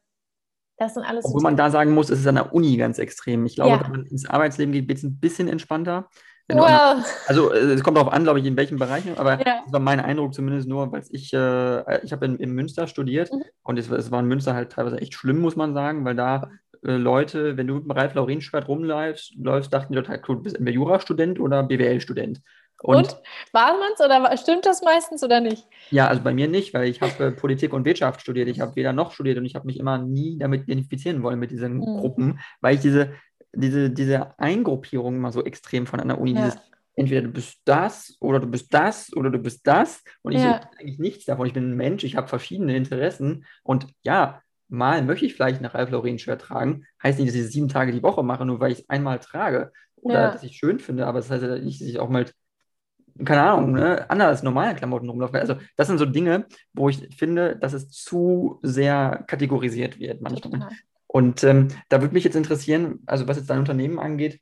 das sind alles. Obwohl so man da sagen muss, es ist an der Uni ganz extrem. Ich glaube, ja. wenn man ins Arbeitsleben geht, wird es ein bisschen entspannter. Wow. Also äh, es kommt darauf an, glaube ich, in welchen Bereichen, aber ja. das war mein Eindruck zumindest nur, weil ich, äh, ich habe in, in, Münster studiert mhm. und es, es, war in Münster halt teilweise echt schlimm, muss man sagen, weil da äh, Leute, wenn du mit dem Ralf Laurin-Schwert rumläufst, läufst, dachten die total cool, du bist entweder Jurastudent oder BWL-Student. Und, und, war man es oder stimmt das meistens oder nicht? Ja, also bei mir nicht, weil ich habe äh, Politik und Wirtschaft studiert. Ich habe weder noch studiert und ich habe mich immer nie damit identifizieren wollen mit diesen mhm. Gruppen, weil ich diese, diese, diese Eingruppierung immer so extrem von einer Uni, ja. dieses, entweder du bist das oder du bist das oder du bist das und ich ja. eigentlich nichts davon. Ich bin ein Mensch, ich habe verschiedene Interessen und ja, mal möchte ich vielleicht nach Ralph Lauren Shirt tragen, heißt nicht, dass ich sieben Tage die Woche mache, nur weil ich es einmal trage. oder Ja. das ich schön finde, aber das heißt ja nicht, dass ich auch mal, keine Ahnung, ne, anders normale Klamotten rumlaufe. Also das sind so Dinge, wo ich finde, dass es zu sehr kategorisiert wird manchmal. Total. Und ähm, da würde mich jetzt interessieren, also was jetzt dein Unternehmen angeht,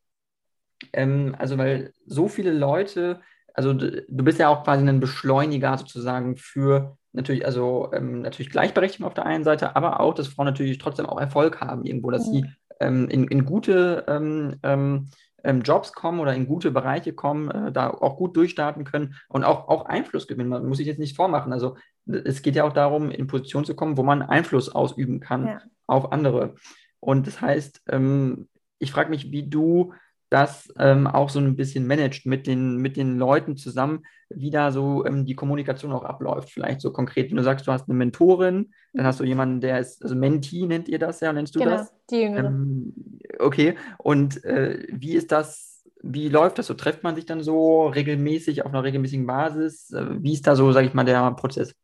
ähm, also weil so viele Leute, also du, du bist ja auch quasi ein Beschleuniger sozusagen für natürlich, also ähm, natürlich Gleichberechtigung auf der einen Seite, aber auch, dass Frauen natürlich trotzdem auch Erfolg haben irgendwo, dass sie Mhm. ähm, in, in gute ähm, ähm, Jobs kommen oder in gute Bereiche kommen, äh, da auch gut durchstarten können und auch, auch Einfluss gewinnen. Man muss sich jetzt nicht vormachen. Also es geht ja auch darum, in Position zu kommen, wo man Einfluss ausüben kann Ja. Auf andere. Und das heißt, ähm, ich frage mich, wie du das ähm, auch so ein bisschen managt mit den, mit den Leuten zusammen, wie da so ähm, die Kommunikation auch abläuft. Vielleicht so konkret, wenn du sagst, du hast eine Mentorin, dann hast du jemanden, der ist, also Mentee nennt ihr das ja, nennst du Genau, das? die Jüngere. Ähm, okay, und äh, wie ist das, wie läuft das so? Trifft man sich dann so regelmäßig auf einer regelmäßigen Basis? Äh, wie ist da so, sage ich mal, der Prozess?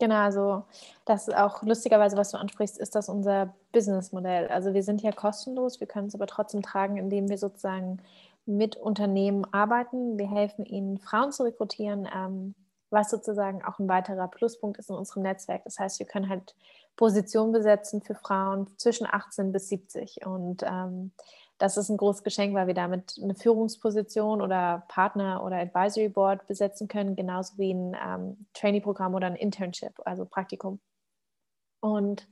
Genau, also das ist auch lustigerweise, was du ansprichst, ist das unser Businessmodell. Also wir sind ja kostenlos, wir können es aber trotzdem tragen, indem wir sozusagen mit Unternehmen arbeiten. Wir helfen ihnen, Frauen zu rekrutieren, ähm, was sozusagen auch ein weiterer Pluspunkt ist in unserem Netzwerk. Das heißt, wir können halt Positionen besetzen für Frauen zwischen 18 bis 70 und ähm, das ist ein großes Geschenk, weil wir damit eine Führungsposition oder Partner oder Advisory Board besetzen können, genauso wie ein ähm, Trainee-Programm oder ein Internship, also Praktikum. Und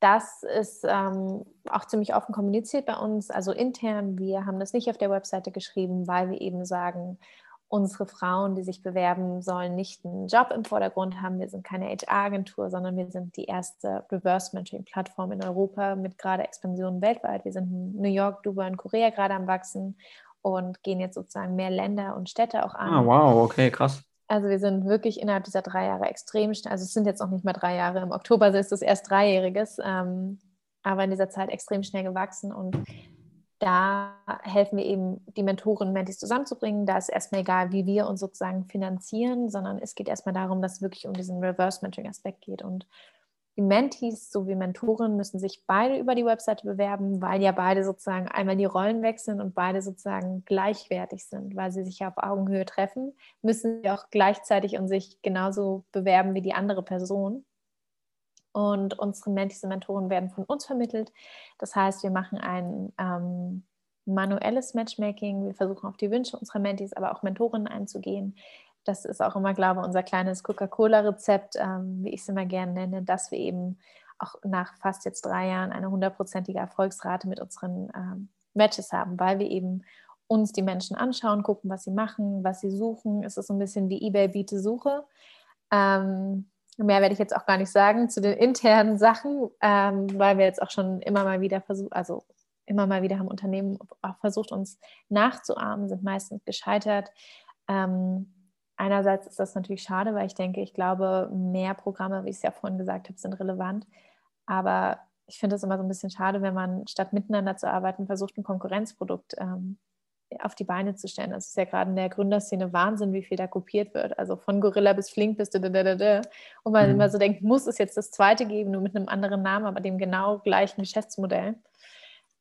das ist ähm, auch ziemlich offen kommuniziert bei uns, also intern. Wir haben das nicht auf der Webseite geschrieben, weil wir eben sagen, unsere Frauen, die sich bewerben, sollen nicht einen Job im Vordergrund haben. Wir sind keine HR-Agentur, sondern wir sind die erste Reverse-Mentoring-Plattform in Europa mit gerade Expansion weltweit. Wir sind in New York, Dubai und Korea gerade am Wachsen und gehen jetzt sozusagen mehr Länder und Städte auch an. Ah, wow, okay, krass. Also wir sind wirklich innerhalb dieser drei Jahre extrem schnell, also es sind jetzt noch nicht mal drei Jahre, im Oktober ist es erst dreijähriges, ähm, aber in dieser Zeit extrem schnell gewachsen und da helfen wir eben, die Mentoren und Mentis zusammenzubringen. Da ist erstmal egal, wie wir uns sozusagen finanzieren, sondern es geht erstmal darum, dass es wirklich um diesen Reverse-Mentoring-Aspekt geht. Und die Mentees sowie Mentoren müssen sich beide über die Webseite bewerben, weil ja beide sozusagen einmal die Rollen wechseln und beide sozusagen gleichwertig sind, weil sie sich ja auf Augenhöhe treffen, müssen sie auch gleichzeitig und sich genauso bewerben wie die andere Person. Und unsere Mentees und Mentoren werden von uns vermittelt. Das heißt, wir machen ein ähm, manuelles Matchmaking. Wir versuchen auf die Wünsche unserer Mentees, aber auch Mentorinnen einzugehen. Das ist auch immer, glaube ich, unser kleines Coca-Cola-Rezept, ähm, wie ich es immer gerne nenne, dass wir eben auch nach fast jetzt drei Jahren eine hundertprozentige Erfolgsrate mit unseren ähm, Matches haben, weil wir eben uns die Menschen anschauen, gucken, was sie machen, was sie suchen. Es ist so ein bisschen wie eBay biete Suche. Ähm, Mehr werde ich jetzt auch gar nicht sagen zu den internen Sachen, ähm, weil wir jetzt auch schon immer mal wieder versucht, also immer mal wieder haben Unternehmen auch versucht, uns nachzuahmen, sind meistens gescheitert. Ähm, einerseits ist das natürlich schade, weil ich denke, ich glaube, mehr Programme, wie ich es ja vorhin gesagt habe, sind relevant. Aber ich finde es immer so ein bisschen schade, wenn man statt miteinander zu arbeiten, versucht, ein Konkurrenzprodukt ähm, auf die Beine zu stellen. Das ist ja gerade in der Gründerszene Wahnsinn, wie viel da kopiert wird. Also von Gorilla bis Flink bis da, da, da, da. Und man mhm. immer so denkt, muss es jetzt das zweite geben, nur mit einem anderen Namen, aber dem genau gleichen Geschäftsmodell.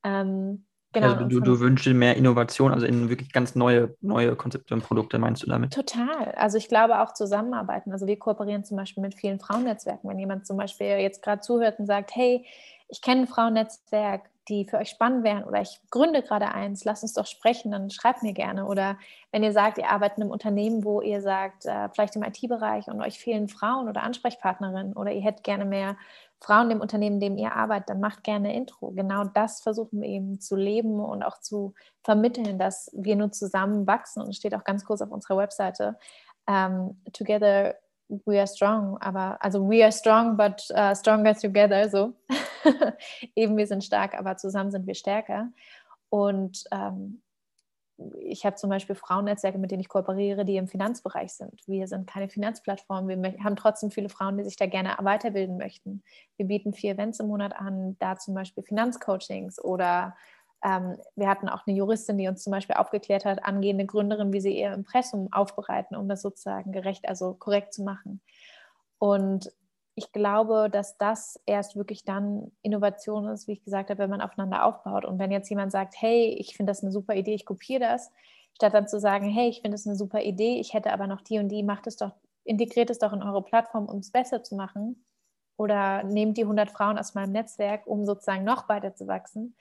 Ähm, genau. Also du, du wünschst dir mehr Innovation, also in wirklich ganz neue, neue Konzepte und Produkte, meinst du damit? Total. Also ich glaube auch zusammenarbeiten. Also wir kooperieren zum Beispiel mit vielen Frauennetzwerken. Wenn jemand zum Beispiel jetzt gerade zuhört und sagt, hey, ich kenne ein Frauennetzwerk, die für euch spannend wären oder ich gründe gerade eins, lasst uns doch sprechen, dann schreibt mir gerne. Oder wenn ihr sagt, ihr arbeitet in einem Unternehmen, wo ihr sagt, äh, vielleicht im IT-Bereich und euch fehlen Frauen oder Ansprechpartnerinnen oder ihr hättet gerne mehr Frauen im Unternehmen, in dem ihr arbeitet, dann macht gerne Intro. Genau das versuchen wir eben zu leben und auch zu vermitteln, dass wir nur zusammen wachsen und steht auch ganz kurz auf unserer Webseite. Um, together we are strong, aber also we are strong, but uh, stronger together, so. (laughs) (laughs) Eben wir sind stark, aber zusammen sind wir stärker. Und ähm, ich habe zum Beispiel Frauennetzwerke, mit denen ich kooperiere, die im Finanzbereich sind. Wir sind keine Finanzplattform. Wir haben trotzdem viele Frauen, die sich da gerne weiterbilden möchten. Wir bieten vier Events im Monat an, da zum Beispiel Finanzcoachings oder ähm, wir hatten auch eine Juristin, die uns zum Beispiel aufgeklärt hat, angehende Gründerin, wie sie ihr Impressum aufbereiten, um das sozusagen gerecht, also korrekt zu machen. Und ich glaube, dass das erst wirklich dann Innovation ist, wie ich gesagt habe, wenn man aufeinander aufbaut. Und wenn jetzt jemand sagt, hey, ich finde das eine super Idee, ich kopiere das, statt dann zu sagen, hey, ich finde das eine super Idee, ich hätte aber noch die und die, macht es doch, integriert es doch in eure Plattform, um es besser zu machen. Oder nehmt die 100 Frauen aus meinem Netzwerk, um sozusagen noch weiter zu wachsen.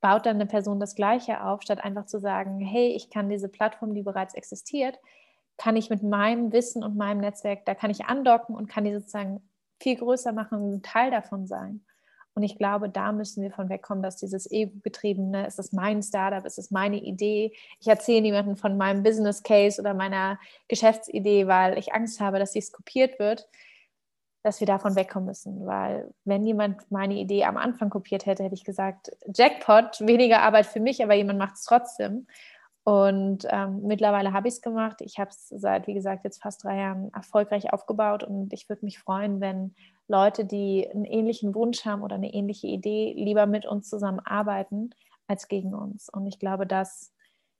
Baut dann eine Person das Gleiche auf, statt einfach zu sagen, hey, ich kann diese Plattform, die bereits existiert, kann ich mit meinem Wissen und meinem Netzwerk, da kann ich andocken und kann die sozusagen viel größer machen und ein Teil davon sein. Und ich glaube, da müssen wir von wegkommen, dass dieses Ego-getriebene, ist es mein Startup, ist es meine Idee, ich erzähle niemandem von meinem Business Case oder meiner Geschäftsidee, weil ich Angst habe, dass dies kopiert wird, dass wir davon wegkommen müssen. Weil wenn jemand meine Idee am Anfang kopiert hätte, hätte ich gesagt, Jackpot, weniger Arbeit für mich, aber jemand macht es trotzdem. Und ähm, mittlerweile habe ich es gemacht. Ich habe es seit, wie gesagt, jetzt fast drei Jahren erfolgreich aufgebaut. Und ich würde mich freuen, wenn Leute, die einen ähnlichen Wunsch haben oder eine ähnliche Idee, lieber mit uns zusammenarbeiten als gegen uns. Und ich glaube, das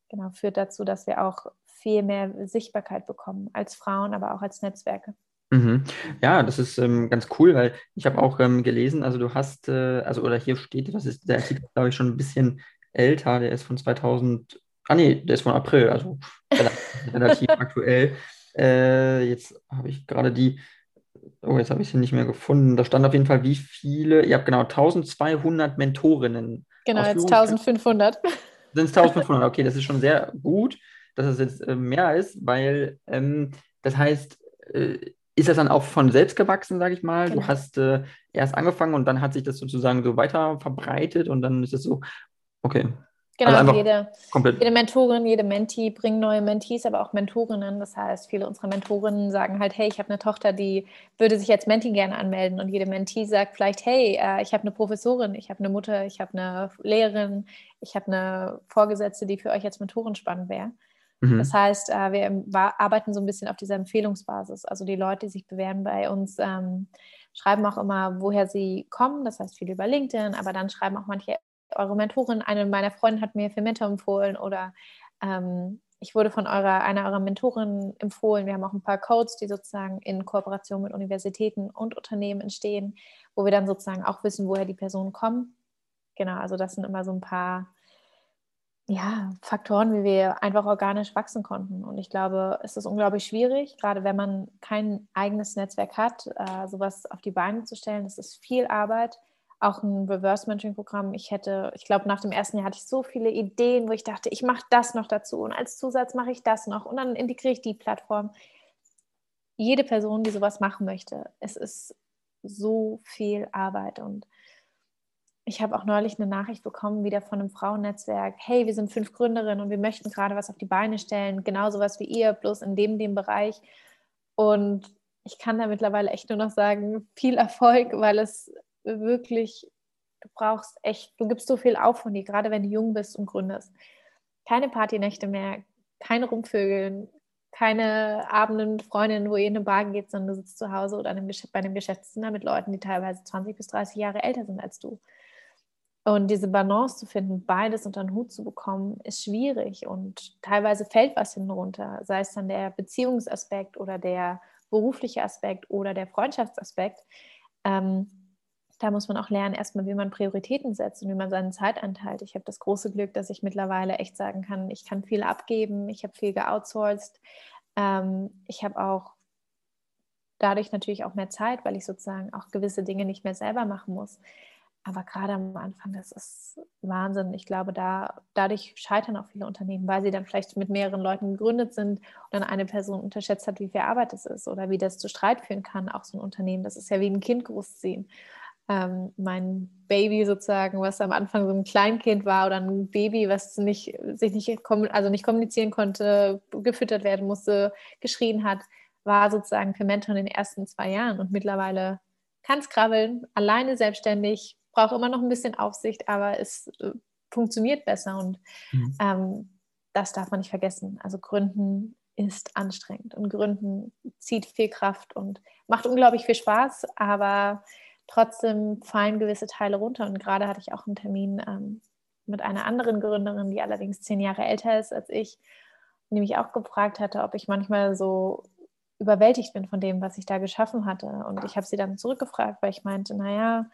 genau, führt dazu, dass wir auch viel mehr Sichtbarkeit bekommen als Frauen, aber auch als Netzwerke. Mhm. Ja, das ist ähm, ganz cool, weil ich habe auch ähm, gelesen, also du hast, äh, also oder hier steht, das ist der Artikel, glaube ich, schon ein bisschen älter, der ist von 2000 Ah nee, der ist von April, also (laughs) relativ aktuell. Äh, jetzt habe ich gerade die, oh, jetzt habe ich sie nicht mehr gefunden. Da stand auf jeden Fall, wie viele, ihr habt genau 1200 Mentorinnen. Genau, jetzt 1500. Sind es 1500, okay, das ist schon sehr gut, dass es jetzt äh, mehr ist, weil ähm, das heißt, äh, ist das dann auch von selbst gewachsen, sage ich mal? Genau. Du hast äh, erst angefangen und dann hat sich das sozusagen so weiter verbreitet und dann ist es so, okay. Genau, also jede, jede, Mentorin, jede Mentee bringen neue Mentees, aber auch Mentorinnen. Das heißt, viele unserer Mentorinnen sagen halt, hey, ich habe eine Tochter, die würde sich als Mentee gerne anmelden. Und jede Mentee sagt vielleicht, hey, äh, ich habe eine Professorin, ich habe eine Mutter, ich habe eine Lehrerin, ich habe eine Vorgesetzte, die für euch als Mentorin spannend wäre. Mhm. Das heißt, äh, wir arbeiten so ein bisschen auf dieser Empfehlungsbasis. Also die Leute, die sich bewerben bei uns, ähm, schreiben auch immer, woher sie kommen. Das heißt, viele über LinkedIn, aber dann schreiben auch manche eure Mentorin, eine meiner Freunde hat mir für Mentor empfohlen oder ähm, ich wurde von eurer, einer eurer Mentoren empfohlen. Wir haben auch ein paar Codes, die sozusagen in Kooperation mit Universitäten und Unternehmen entstehen, wo wir dann sozusagen auch wissen, woher die Personen kommen. Genau, also das sind immer so ein paar ja, Faktoren, wie wir einfach organisch wachsen konnten. Und ich glaube, es ist unglaublich schwierig, gerade wenn man kein eigenes Netzwerk hat, äh, sowas auf die Beine zu stellen. Das ist viel Arbeit auch ein Reverse-Mentoring-Programm. Ich hätte, ich glaube, nach dem ersten Jahr hatte ich so viele Ideen, wo ich dachte, ich mache das noch dazu und als Zusatz mache ich das noch und dann integriere ich die Plattform. Jede Person, die sowas machen möchte, es ist so viel Arbeit und ich habe auch neulich eine Nachricht bekommen, wieder von einem Frauennetzwerk. Hey, wir sind fünf Gründerinnen und wir möchten gerade was auf die Beine stellen, genauso was wie ihr, bloß in dem, dem Bereich. Und ich kann da mittlerweile echt nur noch sagen, viel Erfolg, weil es wirklich, du brauchst echt, du gibst so viel auf von dir, gerade wenn du jung bist und gründest. Keine Partynächte mehr, keine Rumvögeln, keine Abende mit Freundinnen, wo ihr in eine Bar geht, sondern du sitzt zu Hause oder einem bei einem Geschäftszimmer mit Leuten, die teilweise 20 bis 30 Jahre älter sind als du. Und diese Balance zu finden, beides unter den Hut zu bekommen, ist schwierig und teilweise fällt was hinten runter, sei es dann der Beziehungsaspekt oder der berufliche Aspekt oder der Freundschaftsaspekt. Ähm, da muss man auch lernen, erstmal, wie man Prioritäten setzt und wie man seine Zeit einteilt. Ich habe das große Glück, dass ich mittlerweile echt sagen kann, ich kann viel abgeben, ich habe viel geoutsourced. Ähm, ich habe auch dadurch natürlich auch mehr Zeit, weil ich sozusagen auch gewisse Dinge nicht mehr selber machen muss. Aber gerade am Anfang, das ist Wahnsinn. Ich glaube, da, dadurch scheitern auch viele Unternehmen, weil sie dann vielleicht mit mehreren Leuten gegründet sind und dann eine Person unterschätzt hat, wie viel Arbeit es ist oder wie das zu Streit führen kann, auch so ein Unternehmen. Das ist ja wie ein Kind großziehen ähm, mein Baby sozusagen, was am Anfang so ein Kleinkind war oder ein Baby, was nicht, sich nicht, also nicht kommunizieren konnte, gefüttert werden musste, geschrien hat, war sozusagen für Mentor in den ersten zwei Jahren und mittlerweile kann es krabbeln, alleine selbstständig, braucht immer noch ein bisschen Aufsicht, aber es äh, funktioniert besser und mhm. ähm, das darf man nicht vergessen. Also Gründen ist anstrengend und Gründen zieht viel Kraft und macht unglaublich viel Spaß, aber trotzdem fallen gewisse Teile runter. Und gerade hatte ich auch einen Termin ähm, mit einer anderen Gründerin, die allerdings zehn Jahre älter ist als ich, die mich auch gefragt hatte, ob ich manchmal so überwältigt bin von dem, was ich da geschaffen hatte. Und ich habe sie dann zurückgefragt, weil ich meinte, naja,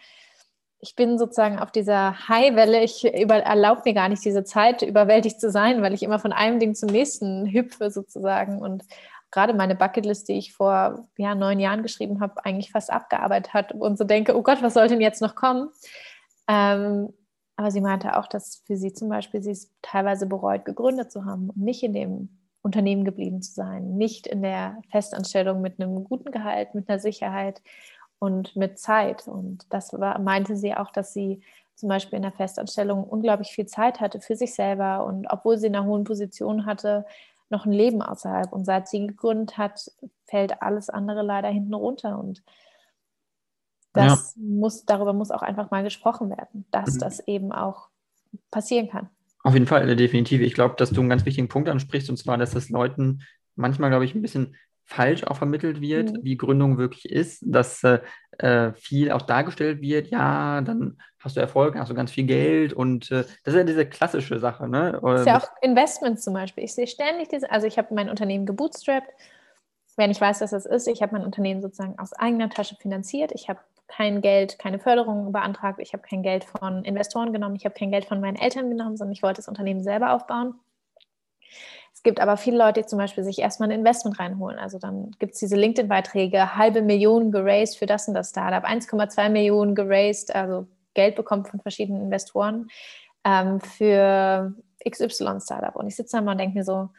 ich bin sozusagen auf dieser High-Welle. Ich erlaube mir gar nicht diese Zeit, überwältigt zu sein, weil ich immer von einem Ding zum nächsten hüpfe sozusagen. Und gerade meine Bucketlist, die ich vor ja, neun Jahren geschrieben habe, eigentlich fast abgearbeitet hat und so denke, oh Gott, was soll denn jetzt noch kommen? Ähm, aber sie meinte auch, dass für sie zum Beispiel sie es teilweise bereut, gegründet zu haben und nicht in dem Unternehmen geblieben zu sein, nicht in der Festanstellung mit einem guten Gehalt, mit einer Sicherheit und mit Zeit. Und das war, meinte sie auch, dass sie zum Beispiel in der Festanstellung unglaublich viel Zeit hatte für sich selber und obwohl sie in einer hohen Position hatte, noch ein Leben außerhalb. Und seit sie gegründet hat, fällt alles andere leider hinten runter. Und das ja. muss, darüber muss auch einfach mal gesprochen werden, dass mhm. das eben auch passieren kann. Auf jeden Fall, definitiv. Ich glaube, dass du einen ganz wichtigen Punkt ansprichst, und zwar, dass das Leuten manchmal, glaube ich, ein bisschen falsch auch vermittelt wird, mhm. wie Gründung wirklich ist, dass äh, äh, viel auch dargestellt wird, ja, dann hast du Erfolg, hast du ganz viel Geld und äh, das ist ja diese klassische Sache. Ne? Das ist ja auch Investments zum Beispiel. Ich sehe ständig diese, also ich habe mein Unternehmen gebootstrapped, wer nicht weiß, was das ist, ich habe mein Unternehmen sozusagen aus eigener Tasche finanziert, ich habe kein Geld, keine Förderung beantragt, ich habe kein Geld von Investoren genommen, ich habe kein Geld von meinen Eltern genommen, sondern ich wollte das Unternehmen selber aufbauen. Es gibt aber viele Leute, die zum Beispiel sich erstmal ein Investment reinholen. Also dann gibt es diese LinkedIn-Beiträge, halbe Million geraced für das und das Startup, 1,2 Millionen geraced, also Geld bekommen von verschiedenen Investoren ähm, für XY-Startup. Und ich sitze da mal und denke mir so,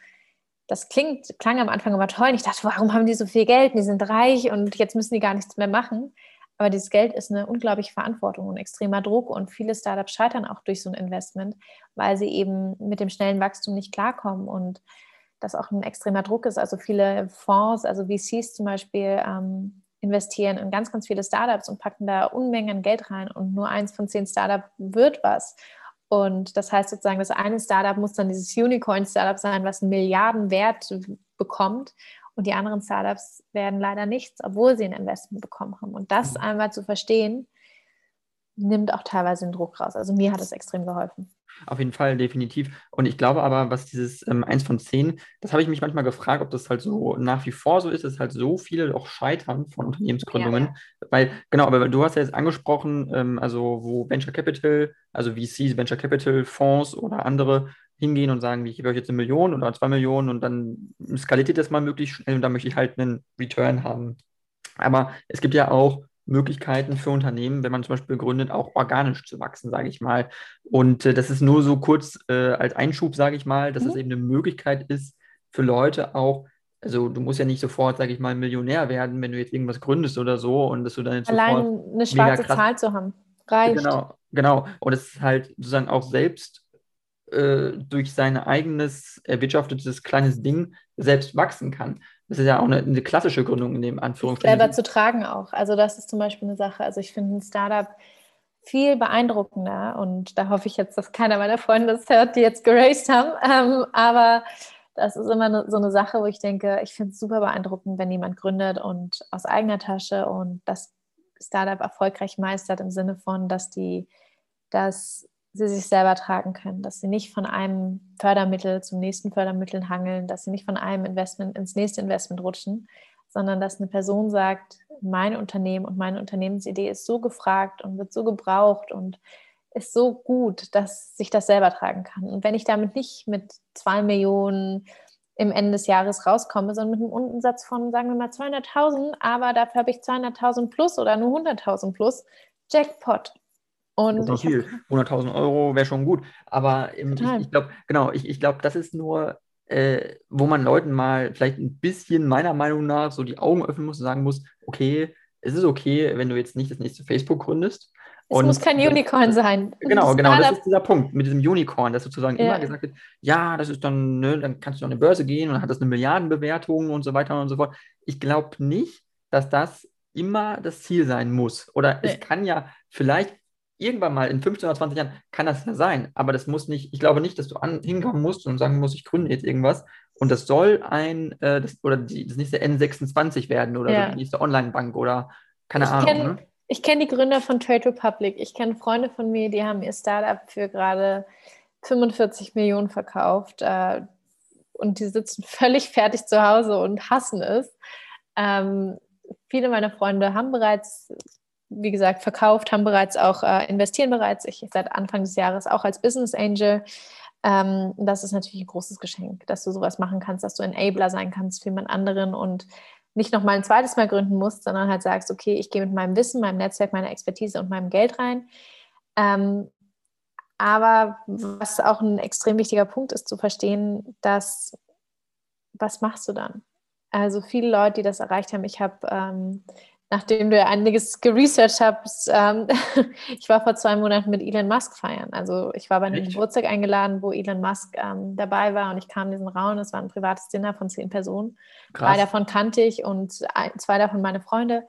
das klingt, klang am Anfang immer toll. Und ich dachte, warum haben die so viel Geld? Die sind reich und jetzt müssen die gar nichts mehr machen. Aber dieses Geld ist eine unglaubliche Verantwortung und extremer Druck und viele Startups scheitern auch durch so ein Investment, weil sie eben mit dem schnellen Wachstum nicht klarkommen und das auch ein extremer Druck ist. Also viele Fonds, also VCs zum Beispiel, ähm, investieren in ganz, ganz viele Startups und packen da Unmengen Geld rein und nur eins von zehn Startups wird was. Und das heißt sozusagen, das eine Startup muss dann dieses Unicorn-Startup sein, was einen Milliardenwert bekommt. Und die anderen Startups werden leider nichts, obwohl sie ein Investment bekommen haben. Und das mhm. einmal zu verstehen, nimmt auch teilweise den Druck raus. Also mir hat es extrem geholfen. Auf jeden Fall, definitiv. Und ich glaube aber, was dieses ähm, 1 von 10, das habe ich mich manchmal gefragt, ob das halt so nach wie vor so ist, dass halt so viele auch scheitern von Unternehmensgründungen. Ja, ja. Weil, genau, aber du hast ja jetzt angesprochen, ähm, also wo Venture Capital, also VCs, Venture Capital Fonds oder andere hingehen und sagen, ich gebe euch jetzt eine Million oder zwei Millionen und dann skaliert ihr das mal möglichst schnell und dann möchte ich halt einen Return haben. Aber es gibt ja auch Möglichkeiten für Unternehmen, wenn man zum Beispiel gründet, auch organisch zu wachsen, sage ich mal. Und äh, das ist nur so kurz äh, als Einschub, sage ich mal, dass mhm. es eben eine Möglichkeit ist für Leute auch, also du musst ja nicht sofort, sage ich mal, Millionär werden, wenn du jetzt irgendwas gründest oder so und dass du dann jetzt Allein eine schwarze Zahl zu haben, reicht. Genau, genau. Und es ist halt sozusagen auch selbst äh, durch sein eigenes erwirtschaftetes kleines Ding selbst wachsen kann. Das ist ja auch eine, eine klassische Gründung in dem Anführungszeichen. Selber zu tragen auch. Also das ist zum Beispiel eine Sache. Also ich finde ein Startup viel beeindruckender und da hoffe ich jetzt, dass keiner meiner Freunde das hört, die jetzt geraced haben. Ähm, aber das ist immer so eine Sache, wo ich denke, ich finde es super beeindruckend, wenn jemand gründet und aus eigener Tasche und das Startup erfolgreich meistert im Sinne von, dass die das sie sich selber tragen können, dass sie nicht von einem Fördermittel zum nächsten Fördermittel hangeln, dass sie nicht von einem Investment ins nächste Investment rutschen, sondern dass eine Person sagt, mein Unternehmen und meine Unternehmensidee ist so gefragt und wird so gebraucht und ist so gut, dass sich das selber tragen kann. Und wenn ich damit nicht mit zwei Millionen im Ende des Jahres rauskomme, sondern mit einem Umsatz von, sagen wir mal, 200.000, aber dafür habe ich 200.000 plus oder nur 100.000 plus, Jackpot. Und das ist viel. 100.000 Euro wäre schon gut. Aber ich, ich glaube, genau, ich, ich glaube, das ist nur, äh, wo man Leuten mal vielleicht ein bisschen meiner Meinung nach so die Augen öffnen muss und sagen muss, okay, es ist okay, wenn du jetzt nicht das nächste Facebook gründest. Es und muss kein Unicorn sein. (laughs) Genau, genau, das ist dieser Punkt mit diesem Unicorn, dass sozusagen ja. immer gesagt wird, ja, das ist dann, ne, dann kannst du an eine Börse gehen und dann hat das eine Milliardenbewertung und so weiter und so fort. Ich glaube nicht, dass das immer das Ziel sein muss. Oder nee. es kann ja vielleicht irgendwann mal in 15 oder 20 Jahren kann das ja sein, aber das muss nicht, ich glaube nicht, dass du an, hinkommen musst und sagen musst, ich gründe jetzt irgendwas und das soll ein, äh, das, oder die, das nächste N26 werden oder ja. so die nächste Online-Bank oder keine ich Ahnung. Kenn, ne? Ich kenne die Gründer von Trade Republic, ich kenne Freunde von mir, die haben ihr Startup für gerade 45 Millionen verkauft äh, und die sitzen (laughs) völlig fertig zu Hause und hassen es. Ähm, viele meiner Freunde haben bereits, wie gesagt, verkauft, haben bereits auch äh, investieren bereits. Ich seit Anfang des Jahres auch als Business Angel. Ähm, das ist natürlich ein großes Geschenk, dass du sowas machen kannst, dass du Enabler sein kannst für jemand anderen und nicht noch mal ein zweites Mal gründen musst, sondern halt sagst, okay, ich gehe mit meinem Wissen, meinem Netzwerk, meiner Expertise und meinem Geld rein. Ähm, aber was auch ein extrem wichtiger Punkt ist, zu verstehen, dass, was machst du dann? Also viele Leute, die das erreicht haben, ich habe, ähm, nachdem du ja einiges geresearched hast, ähm, (laughs) ich war vor zwei Monaten mit Elon Musk feiern. Also ich war bei einem Echt? Geburtstag eingeladen, wo Elon Musk ähm, dabei war und ich kam in diesen Raum. Es war ein privates Dinner von zehn Personen. Krass. Drei davon kannte ich und ein, zwei davon meine Freunde.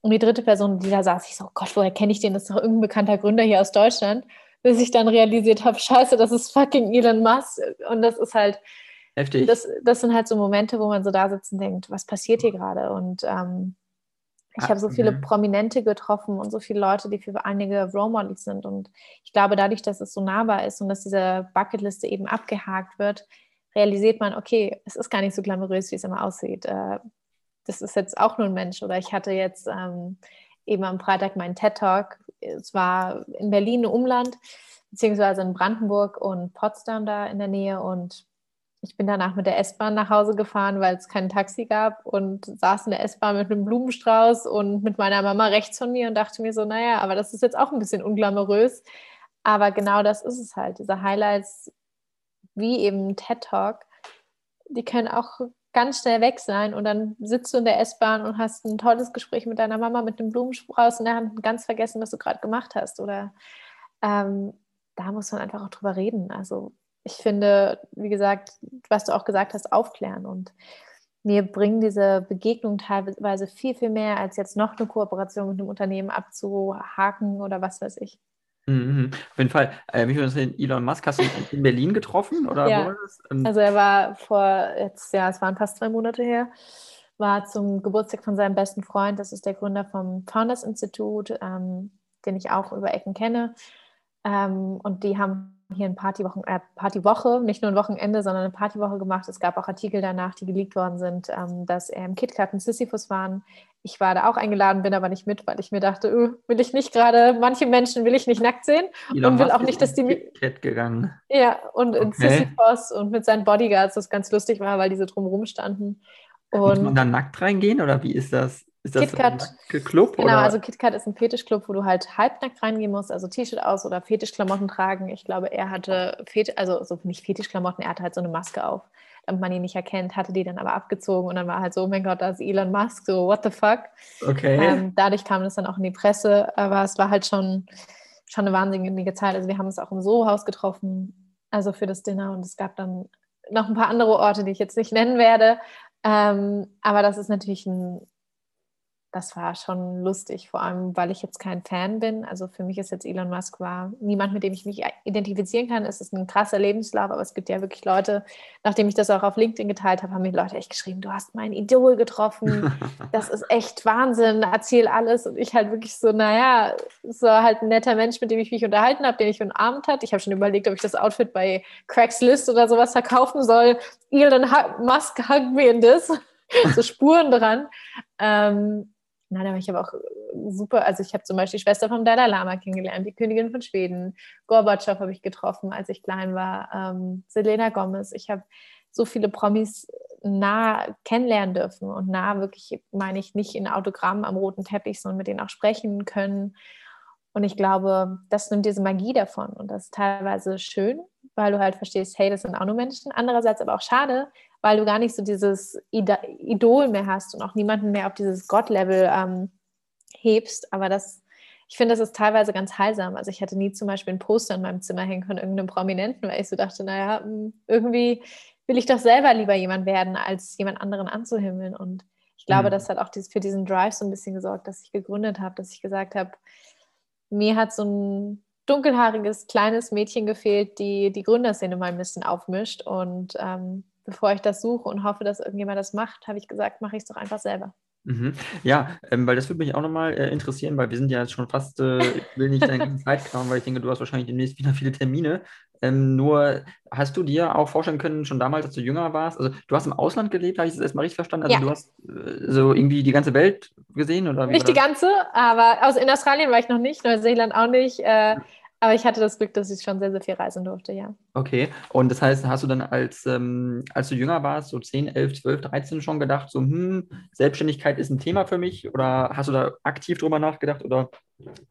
Und die dritte Person, die da saß, ich so, oh Gott, woher kenne ich den? Das ist doch irgendein bekannter Gründer hier aus Deutschland. Bis ich dann realisiert habe, scheiße, das ist fucking Elon Musk. Und das ist halt, Heftig. Das, das sind halt so Momente, wo man so da sitzt und denkt, was passiert hier gerade? Und ähm, ich ah, habe so viele mhm. Prominente getroffen und so viele Leute, die für einige Role Models sind. Und ich glaube, dadurch, dass es so nahbar ist und dass diese Bucketliste eben abgehakt wird, realisiert man, okay, es ist gar nicht so glamourös, wie es immer aussieht. Äh, das ist jetzt auch nur ein Mensch. Oder ich hatte jetzt ähm, eben am Freitag meinen TED-Talk. Es war in Berlin, Umland, beziehungsweise in Brandenburg und Potsdam da in der Nähe. Und ich bin danach mit der S-Bahn nach Hause gefahren, weil es kein Taxi gab und saß in der S-Bahn mit einem Blumenstrauß und mit meiner Mama rechts von mir und dachte mir so, naja, aber das ist jetzt auch ein bisschen unglamourös. Aber genau das ist es halt. Diese Highlights, wie eben TED Talk, die können auch ganz schnell weg sein und dann sitzt du in der S-Bahn und hast ein tolles Gespräch mit deiner Mama mit einem Blumenstrauß in der Hand und ganz vergessen, was du gerade gemacht hast. Oder ähm, da muss man einfach auch drüber reden. Also ich finde, wie gesagt, was du auch gesagt hast, aufklären. Und mir bringen diese Begegnungen teilweise viel, viel mehr, als jetzt noch eine Kooperation mit einem Unternehmen abzuhaken oder was weiß ich. Mhm, auf jeden Fall. Äh, mich interessiert, Elon Musk, hast du ihn in Berlin getroffen? Oder ja. Also er war vor, jetzt, ja, es waren fast zwei Monate her, war zum Geburtstag von seinem besten Freund, das ist der Gründer vom Founders Institute, ähm, den ich auch über Ecken kenne. Ähm, und die haben hier eine Partywochen, äh, Partywoche, nicht nur ein Wochenende, sondern eine Partywoche gemacht. Es gab auch Artikel danach, die geleakt worden sind, ähm, dass er im KitKat und Sisyphus waren. Ich war da auch eingeladen, bin aber nicht mit, weil ich mir dachte, öh, will ich nicht gerade, manche Menschen will ich nicht nackt sehen Elon und will auch nicht, dass die KitKat gegangen. Ja, und okay. in Sisyphus und mit seinen Bodyguards, das ganz lustig war, weil diese drumherum standen. Und Muss man da nackt reingehen oder wie ist das? Ist das KitKat, ein Club? Genau, oder? also KitKat ist ein Fetischclub, wo du halt halbnackt reingehen musst, also T-Shirt aus oder Fetischklamotten tragen. Ich glaube, er hatte, Fetisch, also so nicht Fetischklamotten, er hatte halt so eine Maske auf, damit man ihn nicht erkennt, hatte die dann aber abgezogen und dann war halt so, oh mein Gott, da ist Elon Musk, so what the fuck. Okay. Ähm, dadurch kam das dann auch in die Presse, aber es war halt schon, schon eine wahnsinnige Zeit. Also wir haben uns auch im Soho-Haus getroffen, also für das Dinner und es gab dann noch ein paar andere Orte, die ich jetzt nicht nennen werde. Ähm, aber das ist natürlich ein das war schon lustig, vor allem weil ich jetzt kein Fan bin. Also für mich ist jetzt Elon Musk war niemand, mit dem ich mich identifizieren kann. Es ist ein krasser Lebenslauf, aber es gibt ja wirklich Leute, nachdem ich das auch auf LinkedIn geteilt habe, haben mir Leute echt geschrieben, du hast mein Idol getroffen, (laughs) das ist echt Wahnsinn, erzähl alles. Und ich halt wirklich so, naja, so halt ein netter Mensch, mit dem ich mich unterhalten habe, den ich einen Abend hatte. Ich habe schon überlegt, ob ich das Outfit bei Craigslist oder sowas verkaufen soll. Elon Musk hug me in this. (laughs) so Spuren dran. Ähm, Nein, aber ich habe auch äh, super, also ich habe zum Beispiel die Schwester vom Dalai Lama kennengelernt, die Königin von Schweden, Gorbatschow habe ich getroffen, als ich klein war, ähm, Selena Gomez. Ich habe so viele Promis nah kennenlernen dürfen und nah wirklich, meine ich, nicht in Autogramm am roten Teppich, sondern mit denen auch sprechen können. Und ich glaube, das nimmt diese Magie davon und das ist teilweise schön, weil du halt verstehst, hey, das sind auch nur Menschen. Andererseits aber auch schade, weil du gar nicht so dieses Idol mehr hast und auch niemanden mehr auf dieses Gott-Level ähm, hebst. Aber das, ich finde, das ist teilweise ganz heilsam. Also ich hatte nie zum Beispiel ein Poster in meinem Zimmer hängen von irgendeinem Prominenten, weil ich so dachte, naja, hm, irgendwie will ich doch selber lieber jemand werden, als jemand anderen anzuhimmeln. Und ich glaube, mhm. das hat auch für diesen Drive so ein bisschen gesorgt, dass ich gegründet habe, dass ich gesagt habe, mir hat so ein dunkelhaariges, kleines Mädchen gefehlt, die die Gründerszene mal ein bisschen aufmischt. Und ähm, bevor ich das suche und hoffe, dass irgendjemand das macht, habe ich gesagt, mache ich es doch einfach selber. Mhm. Ja, ähm, weil das würde mich auch nochmal äh, interessieren, weil wir sind ja jetzt schon fast, äh, ich will nicht deine ganze (laughs) Zeit klauen, weil ich denke, du hast wahrscheinlich demnächst wieder viele Termine. Ähm, nur hast du dir auch vorstellen können, schon damals, als du jünger warst, also du hast im Ausland gelebt, habe ich das erstmal richtig verstanden? Also ja. du hast äh, so irgendwie die ganze Welt gesehen? Oder nicht die ganze, aber aus, in Australien war ich noch nicht, Neuseeland auch nicht. Aber ich hatte das Glück, dass ich schon sehr, sehr viel reisen durfte, ja. Okay, und das heißt, hast du dann als, ähm, als du jünger warst, so 10, 11, 12, 13 schon gedacht, so, hm, Selbstständigkeit ist ein Thema für mich? Oder hast du da aktiv drüber nachgedacht oder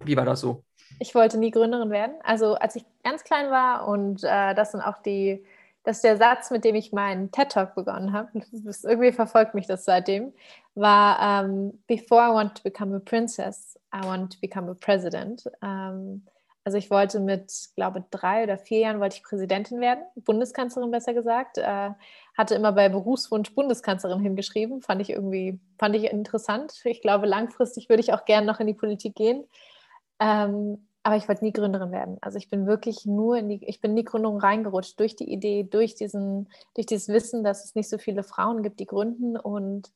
wie war das so? Ich wollte nie Gründerin werden. Also als ich ganz klein war und äh, das sind auch die, das ist der Satz, mit dem ich meinen TED Talk begonnen habe. (laughs) Irgendwie verfolgt mich das seitdem. War um, ähm, Before I want to become a princess, I want to become a president. Um, ähm, also ich wollte mit, glaube drei oder vier Jahren wollte ich Präsidentin werden, Bundeskanzlerin besser gesagt. Äh, hatte immer bei Berufswunsch Bundeskanzlerin hingeschrieben, fand ich irgendwie, fand ich interessant. Ich glaube, langfristig würde ich auch gerne noch in die Politik gehen. Ähm, aber ich wollte nie Gründerin werden. Also ich bin wirklich nur in die, ich bin in die Gründung reingerutscht durch die Idee, durch diesen, durch dieses Wissen, dass es nicht so viele Frauen gibt, die gründen. Und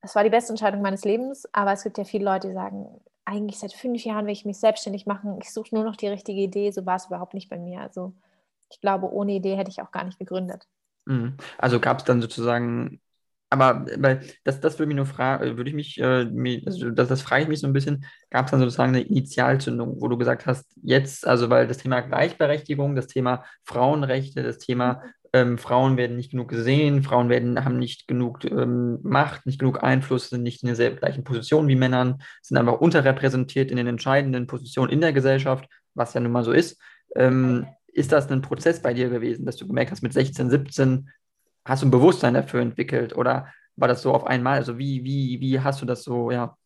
es war die beste Entscheidung meines Lebens. Aber es gibt ja viele Leute, die sagen, eigentlich seit fünf Jahren will ich mich selbstständig machen. Ich suche nur noch die richtige Idee. So war es überhaupt nicht bei mir. Also ich glaube, ohne Idee hätte ich auch gar nicht gegründet. Mhm. Also gab es dann sozusagen, aber weil das, das würde mich nur fragen, würde ich mich, äh, also das, das frage ich mich so ein bisschen, gab es dann sozusagen eine Initialzündung, wo du gesagt hast, jetzt, also weil das Thema Gleichberechtigung, das Thema Frauenrechte, das Thema mhm ähm, Frauen werden nicht genug gesehen, Frauen werden, haben nicht genug ähm, Macht, nicht genug Einfluss, sind nicht in der gleichen Position wie Männern, sind einfach unterrepräsentiert in den entscheidenden Positionen in der Gesellschaft, was ja nun mal so ist. Ähm, ist das ein Prozess bei dir gewesen, dass du gemerkt hast, mit 16, 17 hast du ein Bewusstsein dafür entwickelt oder war das so auf einmal? Also wie, wie, wie hast du das so, ja,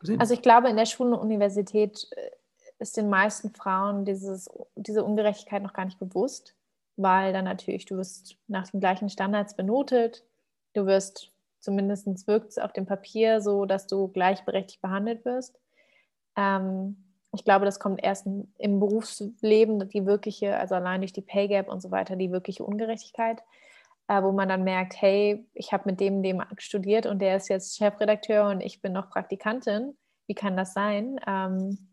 gesehen? Also ich glaube, in der Schule und Universität äh, ist den meisten Frauen dieses, diese Ungerechtigkeit noch gar nicht bewusst weil dann natürlich, du wirst nach den gleichen Standards benotet, du wirst zumindest wirkt es auf dem Papier so, dass du gleichberechtigt behandelt wirst. Ähm, ich glaube, das kommt erst im Berufsleben, die wirkliche, also allein durch die Pay Gap und so weiter, die wirkliche Ungerechtigkeit, äh, wo man dann merkt, hey, ich habe mit dem, dem studiert und der ist jetzt Chefredakteur und ich bin noch Praktikantin. Wie kann das sein? Ähm,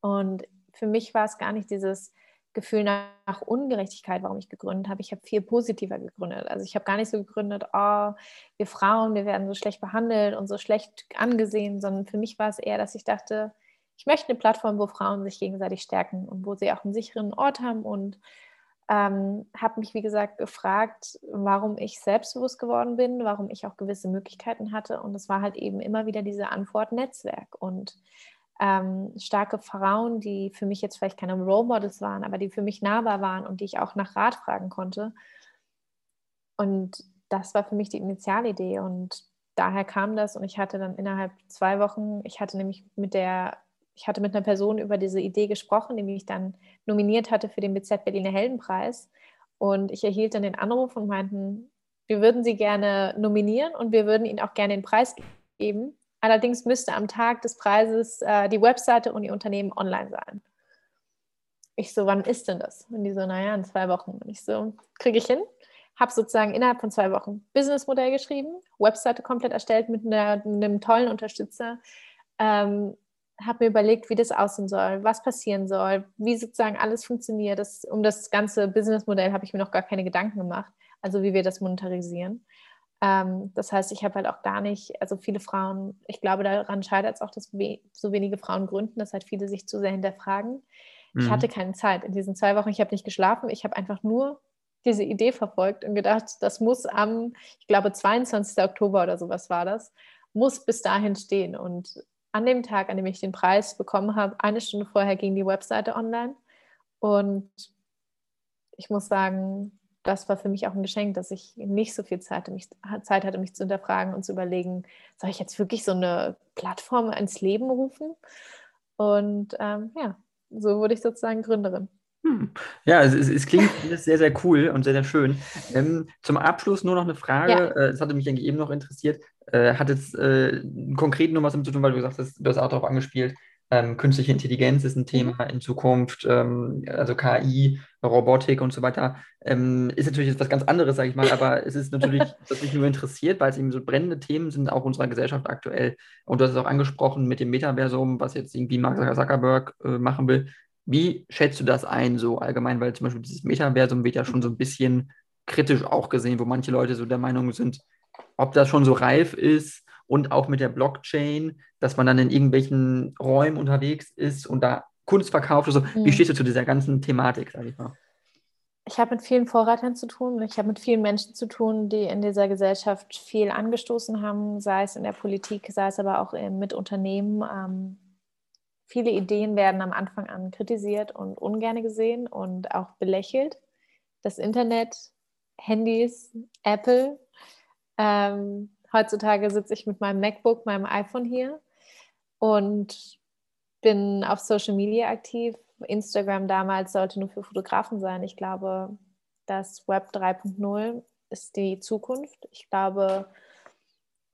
und für mich war es gar nicht dieses, Gefühl nach Ungerechtigkeit, warum ich gegründet habe. Ich habe viel positiver gegründet. Also ich habe gar nicht so gegründet, oh, wir Frauen, wir werden so schlecht behandelt und so schlecht angesehen, sondern für mich war es eher, dass ich dachte, ich möchte eine Plattform, wo Frauen sich gegenseitig stärken und wo sie auch einen sicheren Ort haben und ähm, habe mich, wie gesagt, gefragt, warum ich selbstbewusst geworden bin, warum ich auch gewisse Möglichkeiten hatte. Und es war halt eben immer wieder diese Antwort Netzwerk. Und ähm, starke Frauen, die für mich jetzt vielleicht keine Role Models waren, aber die für mich nahbar waren und die ich auch nach Rat fragen konnte. Und das war für mich die Initialidee und daher kam das und ich hatte dann innerhalb zwei Wochen, ich hatte nämlich mit der, ich hatte mit einer Person über diese Idee gesprochen, die mich dann nominiert hatte für den BZ Berliner Heldenpreis und ich erhielt dann den Anruf und meinten, wir würden Sie gerne nominieren und wir würden Ihnen auch gerne den Preis geben. Allerdings müsste am Tag des Preises äh, die Webseite und die Unternehmen online sein. Ich so, wann ist denn das? Und die so, naja, in zwei Wochen. Und ich so, kriege ich hin? Habe sozusagen innerhalb von zwei Wochen Businessmodell geschrieben, Webseite komplett erstellt mit, einer, mit einem tollen Unterstützer. Ähm, habe mir überlegt, wie das aussehen soll, was passieren soll, wie sozusagen alles funktioniert. Das, um das ganze Businessmodell habe ich mir noch gar keine Gedanken gemacht, also wie wir das monetarisieren. Ähm, das heißt, ich habe halt auch gar nicht, also viele Frauen, ich glaube, daran scheitert es auch, dass we so wenige Frauen gründen, dass halt viele sich zu sehr hinterfragen. Mhm. Ich hatte keine Zeit in diesen zwei Wochen, ich habe nicht geschlafen, ich habe einfach nur diese Idee verfolgt und gedacht, das muss am, ich glaube, 22. Oktober oder sowas war das, muss bis dahin stehen. Und an dem Tag, an dem ich den Preis bekommen habe, eine Stunde vorher ging die Webseite online. Und ich muss sagen, das war für mich auch ein Geschenk, dass ich nicht so viel Zeit, mich, Zeit hatte, mich zu hinterfragen und zu überlegen, soll ich jetzt wirklich so eine Plattform ins Leben rufen? Und ähm, ja, so wurde ich sozusagen Gründerin. Hm. Ja, es, es, klingt sehr, sehr cool und sehr, sehr schön. Ähm, zum Abschluss nur noch eine Frage, ja. äh, das hatte mich eigentlich eben noch interessiert. Äh, hat jetzt äh, konkret nur was damit zu tun, weil du gesagt hast, du hast auch darauf angespielt, Ähm, künstliche Intelligenz ist ein Thema mhm. in Zukunft, ähm, also KI, Robotik und so weiter. Ähm, ist natürlich etwas ganz anderes, sage ich mal, aber es ist natürlich, (laughs) was mich nur interessiert, weil es eben so brennende Themen sind, auch unserer Gesellschaft aktuell. Und du hast es auch angesprochen mit dem Metaversum, was jetzt irgendwie Mark Zuckerberg äh, machen will. Wie schätzt du das ein, so allgemein? Weil zum Beispiel dieses Metaversum wird ja schon so ein bisschen kritisch auch gesehen, wo manche Leute so der Meinung sind, ob das schon so reif ist und auch mit der Blockchain, dass man dann in irgendwelchen Räumen unterwegs ist und da Kunst verkauft. Also, mhm. Wie stehst du zu dieser ganzen Thematik, sage ich mal? Ich habe mit vielen Vorreitern zu tun. Ich habe mit vielen Menschen zu tun, die in dieser Gesellschaft viel angestoßen haben, sei es in der Politik, sei es aber auch mit Unternehmen. Ähm, viele Ideen werden am Anfang an kritisiert und ungern gesehen und auch belächelt. Das Internet, Handys, Apple. Ähm, heutzutage sitze ich mit meinem MacBook, meinem iPhone hier und bin auf Social Media aktiv. Instagram damals sollte nur für Fotografen sein. Ich glaube, das Web 3.0 ist die Zukunft. Ich glaube,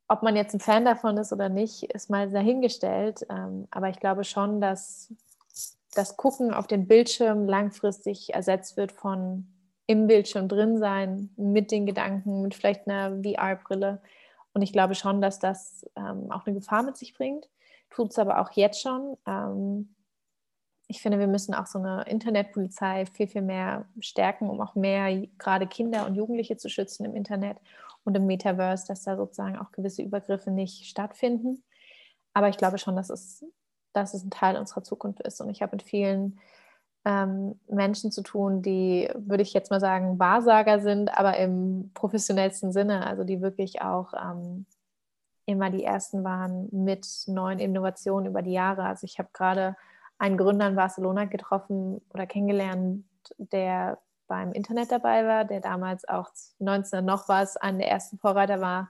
ob man jetzt ein Fan davon ist oder nicht, ist mal dahingestellt. Ähm, aber ich glaube schon, dass das Gucken auf den Bildschirm langfristig ersetzt wird von im Bildschirm drin sein, mit den Gedanken, mit vielleicht einer VR-Brille. Und ich glaube schon, dass das ähm, auch eine Gefahr mit sich bringt. Tut es aber auch jetzt schon. Ähm, ich finde, wir müssen auch so eine Internetpolizei viel, viel mehr stärken, um auch mehr gerade Kinder und Jugendliche zu schützen im Internet und im Metaverse, dass da sozusagen auch gewisse Übergriffe nicht stattfinden. Aber ich glaube schon, dass es, dass es ein Teil unserer Zukunft ist. Und ich habe mit vielen ähm, Menschen zu tun, die, würde ich jetzt mal sagen, Wahrsager sind, aber im professionellsten Sinne, also die wirklich auch ähm, immer die Ersten waren mit neuen Innovationen über die Jahre. Also ich habe gerade einen Gründer in Barcelona getroffen oder kennengelernt, der beim Internet dabei war, der damals auch 19 noch war es, einer der ersten Vorreiter war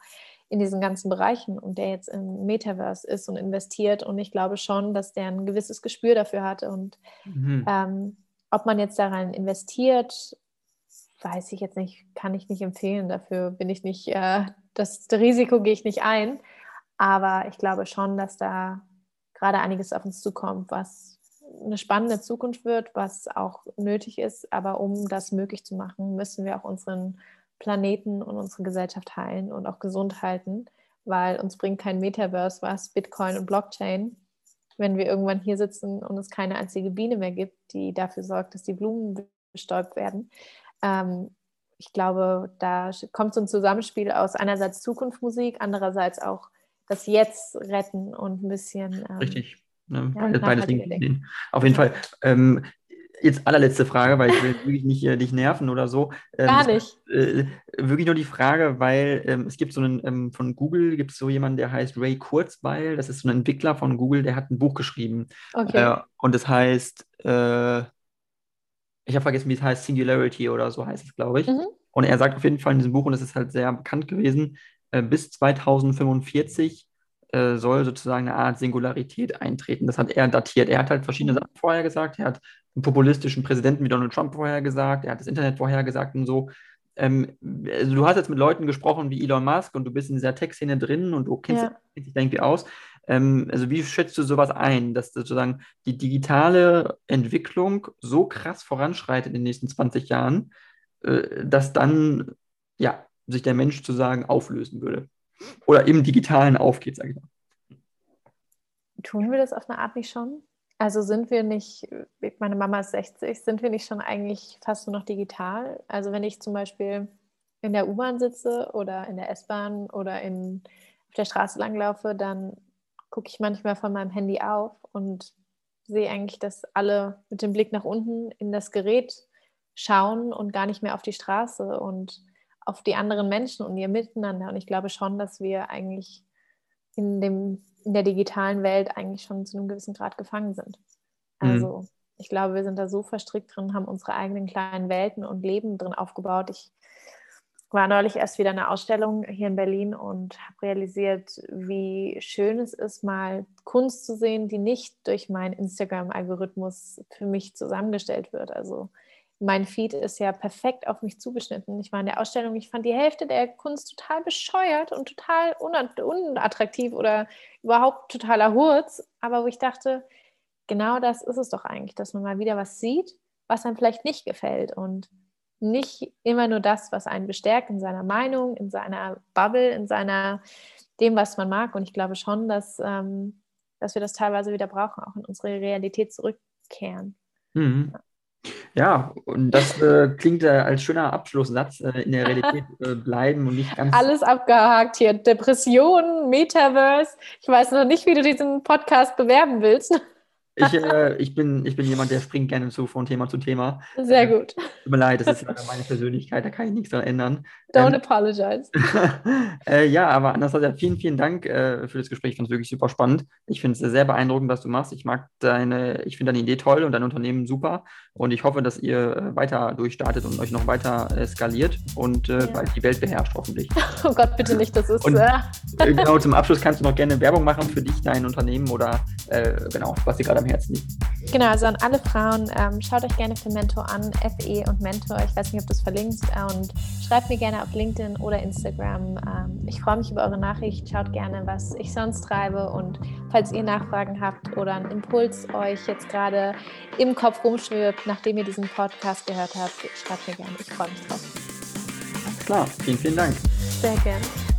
in diesen ganzen Bereichen und der jetzt im Metaverse ist und investiert. Und ich glaube schon, dass der ein gewisses Gespür dafür hatte. Und mhm. ähm, ob man jetzt daran investiert, weiß ich jetzt nicht, kann ich nicht empfehlen. Dafür bin ich nicht, äh, das Risiko gehe ich nicht ein. Aber ich glaube schon, dass da gerade einiges auf uns zukommt, was eine spannende Zukunft wird, was auch nötig ist. Aber um das möglich zu machen, müssen wir auch unseren Planeten und unsere Gesellschaft heilen und auch gesund halten, weil uns bringt kein Metaverse was, Bitcoin und Blockchain, wenn wir irgendwann hier sitzen und es keine einzige Biene mehr gibt, die dafür sorgt, dass die Blumen bestäubt werden. Ähm, ich glaube, da kommt so ein Zusammenspiel aus einerseits Zukunftsmusik, andererseits auch das Jetzt retten und ein bisschen. Ähm, Richtig. Ne, ja, beides Dinge. Auf jeden Fall. Ähm, jetzt allerletzte Frage, weil ich will wirklich nicht äh, dich nerven oder so. Ähm, Gar nicht. Äh, wirklich nur die Frage, weil ähm, es gibt so einen, ähm, von Google gibt es so jemanden, der heißt Ray Kurzweil, das ist so ein Entwickler von Google, der hat ein Buch geschrieben. Okay. Äh, und das heißt, äh, ich habe vergessen, wie es heißt, Singularity oder so heißt es, glaube ich. Mhm. Und er sagt auf jeden Fall in diesem Buch, und das ist halt sehr bekannt gewesen, äh, bis 2045 äh, soll sozusagen eine Art Singularität eintreten. Das hat er datiert. Er hat halt verschiedene mhm. Sachen vorher gesagt. Er hat einen populistischen Präsidenten wie Donald Trump vorhergesagt. Er hat das Internet vorhergesagt und so. Ähm, also du hast jetzt mit Leuten gesprochen wie Elon Musk und du bist in dieser Tech-Szene drin und du kennst ja. dich irgendwie aus. Ähm, also wie schätzt du sowas ein, dass sozusagen die digitale Entwicklung so krass voranschreitet in den nächsten 20 Jahren, äh, dass dann ja, sich der Mensch sozusagen auflösen würde? oder im Digitalen aufgeht, sage ich mal. Tun wir das auf eine Art nicht schon? Also sind wir nicht, meine Mama ist 60, sind wir nicht schon eigentlich fast nur noch digital? Also wenn ich zum Beispiel in der U-Bahn sitze oder in der S-Bahn oder in, auf der Straße langlaufe, dann gucke ich manchmal von meinem Handy auf und sehe eigentlich, dass alle mit dem Blick nach unten in das Gerät schauen und gar nicht mehr auf die Straße. Und auf die anderen Menschen und ihr Miteinander. Und ich glaube schon, dass wir eigentlich in, dem, in der digitalen Welt eigentlich schon zu einem gewissen Grad gefangen sind. Mhm. Also mhm. ich glaube, wir sind da so verstrickt drin, haben unsere eigenen kleinen Welten und Leben drin aufgebaut. Ich war neulich erst wieder in einer Ausstellung hier in Berlin und habe realisiert, wie schön es ist, mal Kunst zu sehen, die nicht durch meinen Instagram-Algorithmus für mich zusammengestellt wird. Also mein Feed ist ja perfekt auf mich zugeschnitten. Ich war in der Ausstellung, ich fand die Hälfte der Kunst total bescheuert und total unattraktiv oder überhaupt totaler Hurz. Aber wo ich dachte, genau das ist es doch eigentlich, dass man mal wieder was sieht, was einem vielleicht nicht gefällt und nicht immer nur das, was einen bestärkt in seiner Meinung, in seiner Bubble, in seiner dem, was man mag. Und ich glaube schon, dass, ähm, dass wir das teilweise wieder brauchen, auch in unsere Realität zurückkehren. Mhm. Ja, und das äh, klingt äh, als schöner Abschlusssatz äh, in der Realität äh, bleiben und nicht ganz. Alles abgehakt hier. Depressionen, Metaverse. Ich weiß noch nicht, wie du diesen Podcast bewerben willst. Ich, äh, ich, bin, ich bin jemand, der springt gerne zu von Thema zu Thema. Sehr äh, gut. Tut mir leid, das ist leider meine Persönlichkeit, da kann ich nichts dran ändern. Don't ähm, apologize. (laughs) äh, ja, aber Anastasia, vielen, vielen Dank äh, für das Gespräch. Ich fand es wirklich super spannend. Ich finde es sehr beeindruckend, was du machst. Ich mag deine, ich finde deine Idee toll und dein Unternehmen super. Und ich hoffe, dass ihr äh, weiter durchstartet und euch noch weiter äh, skaliert und ja. bald die Welt beherrscht, hoffentlich. (laughs) Oh Gott, bitte nicht, das ist. Und, genau, (laughs) zum Abschluss kannst du noch gerne Werbung machen für dich, dein Unternehmen oder genau, was dir gerade am Herzen liegt. Genau, also an alle Frauen, ähm, schaut euch gerne für Mentor an, FE und Mentor. Ich weiß nicht, ob du es verlinkst und schreibt mir gerne auf LinkedIn oder Instagram. Ähm, ich freue mich über eure Nachricht. Schaut gerne, was ich sonst treibe und falls ihr Nachfragen habt oder einen Impuls euch jetzt gerade im Kopf rumschwirbt, nachdem ihr diesen Podcast gehört habt, schreibt mir gerne. Ich freue mich drauf. Klar, vielen, vielen Dank. Sehr gerne.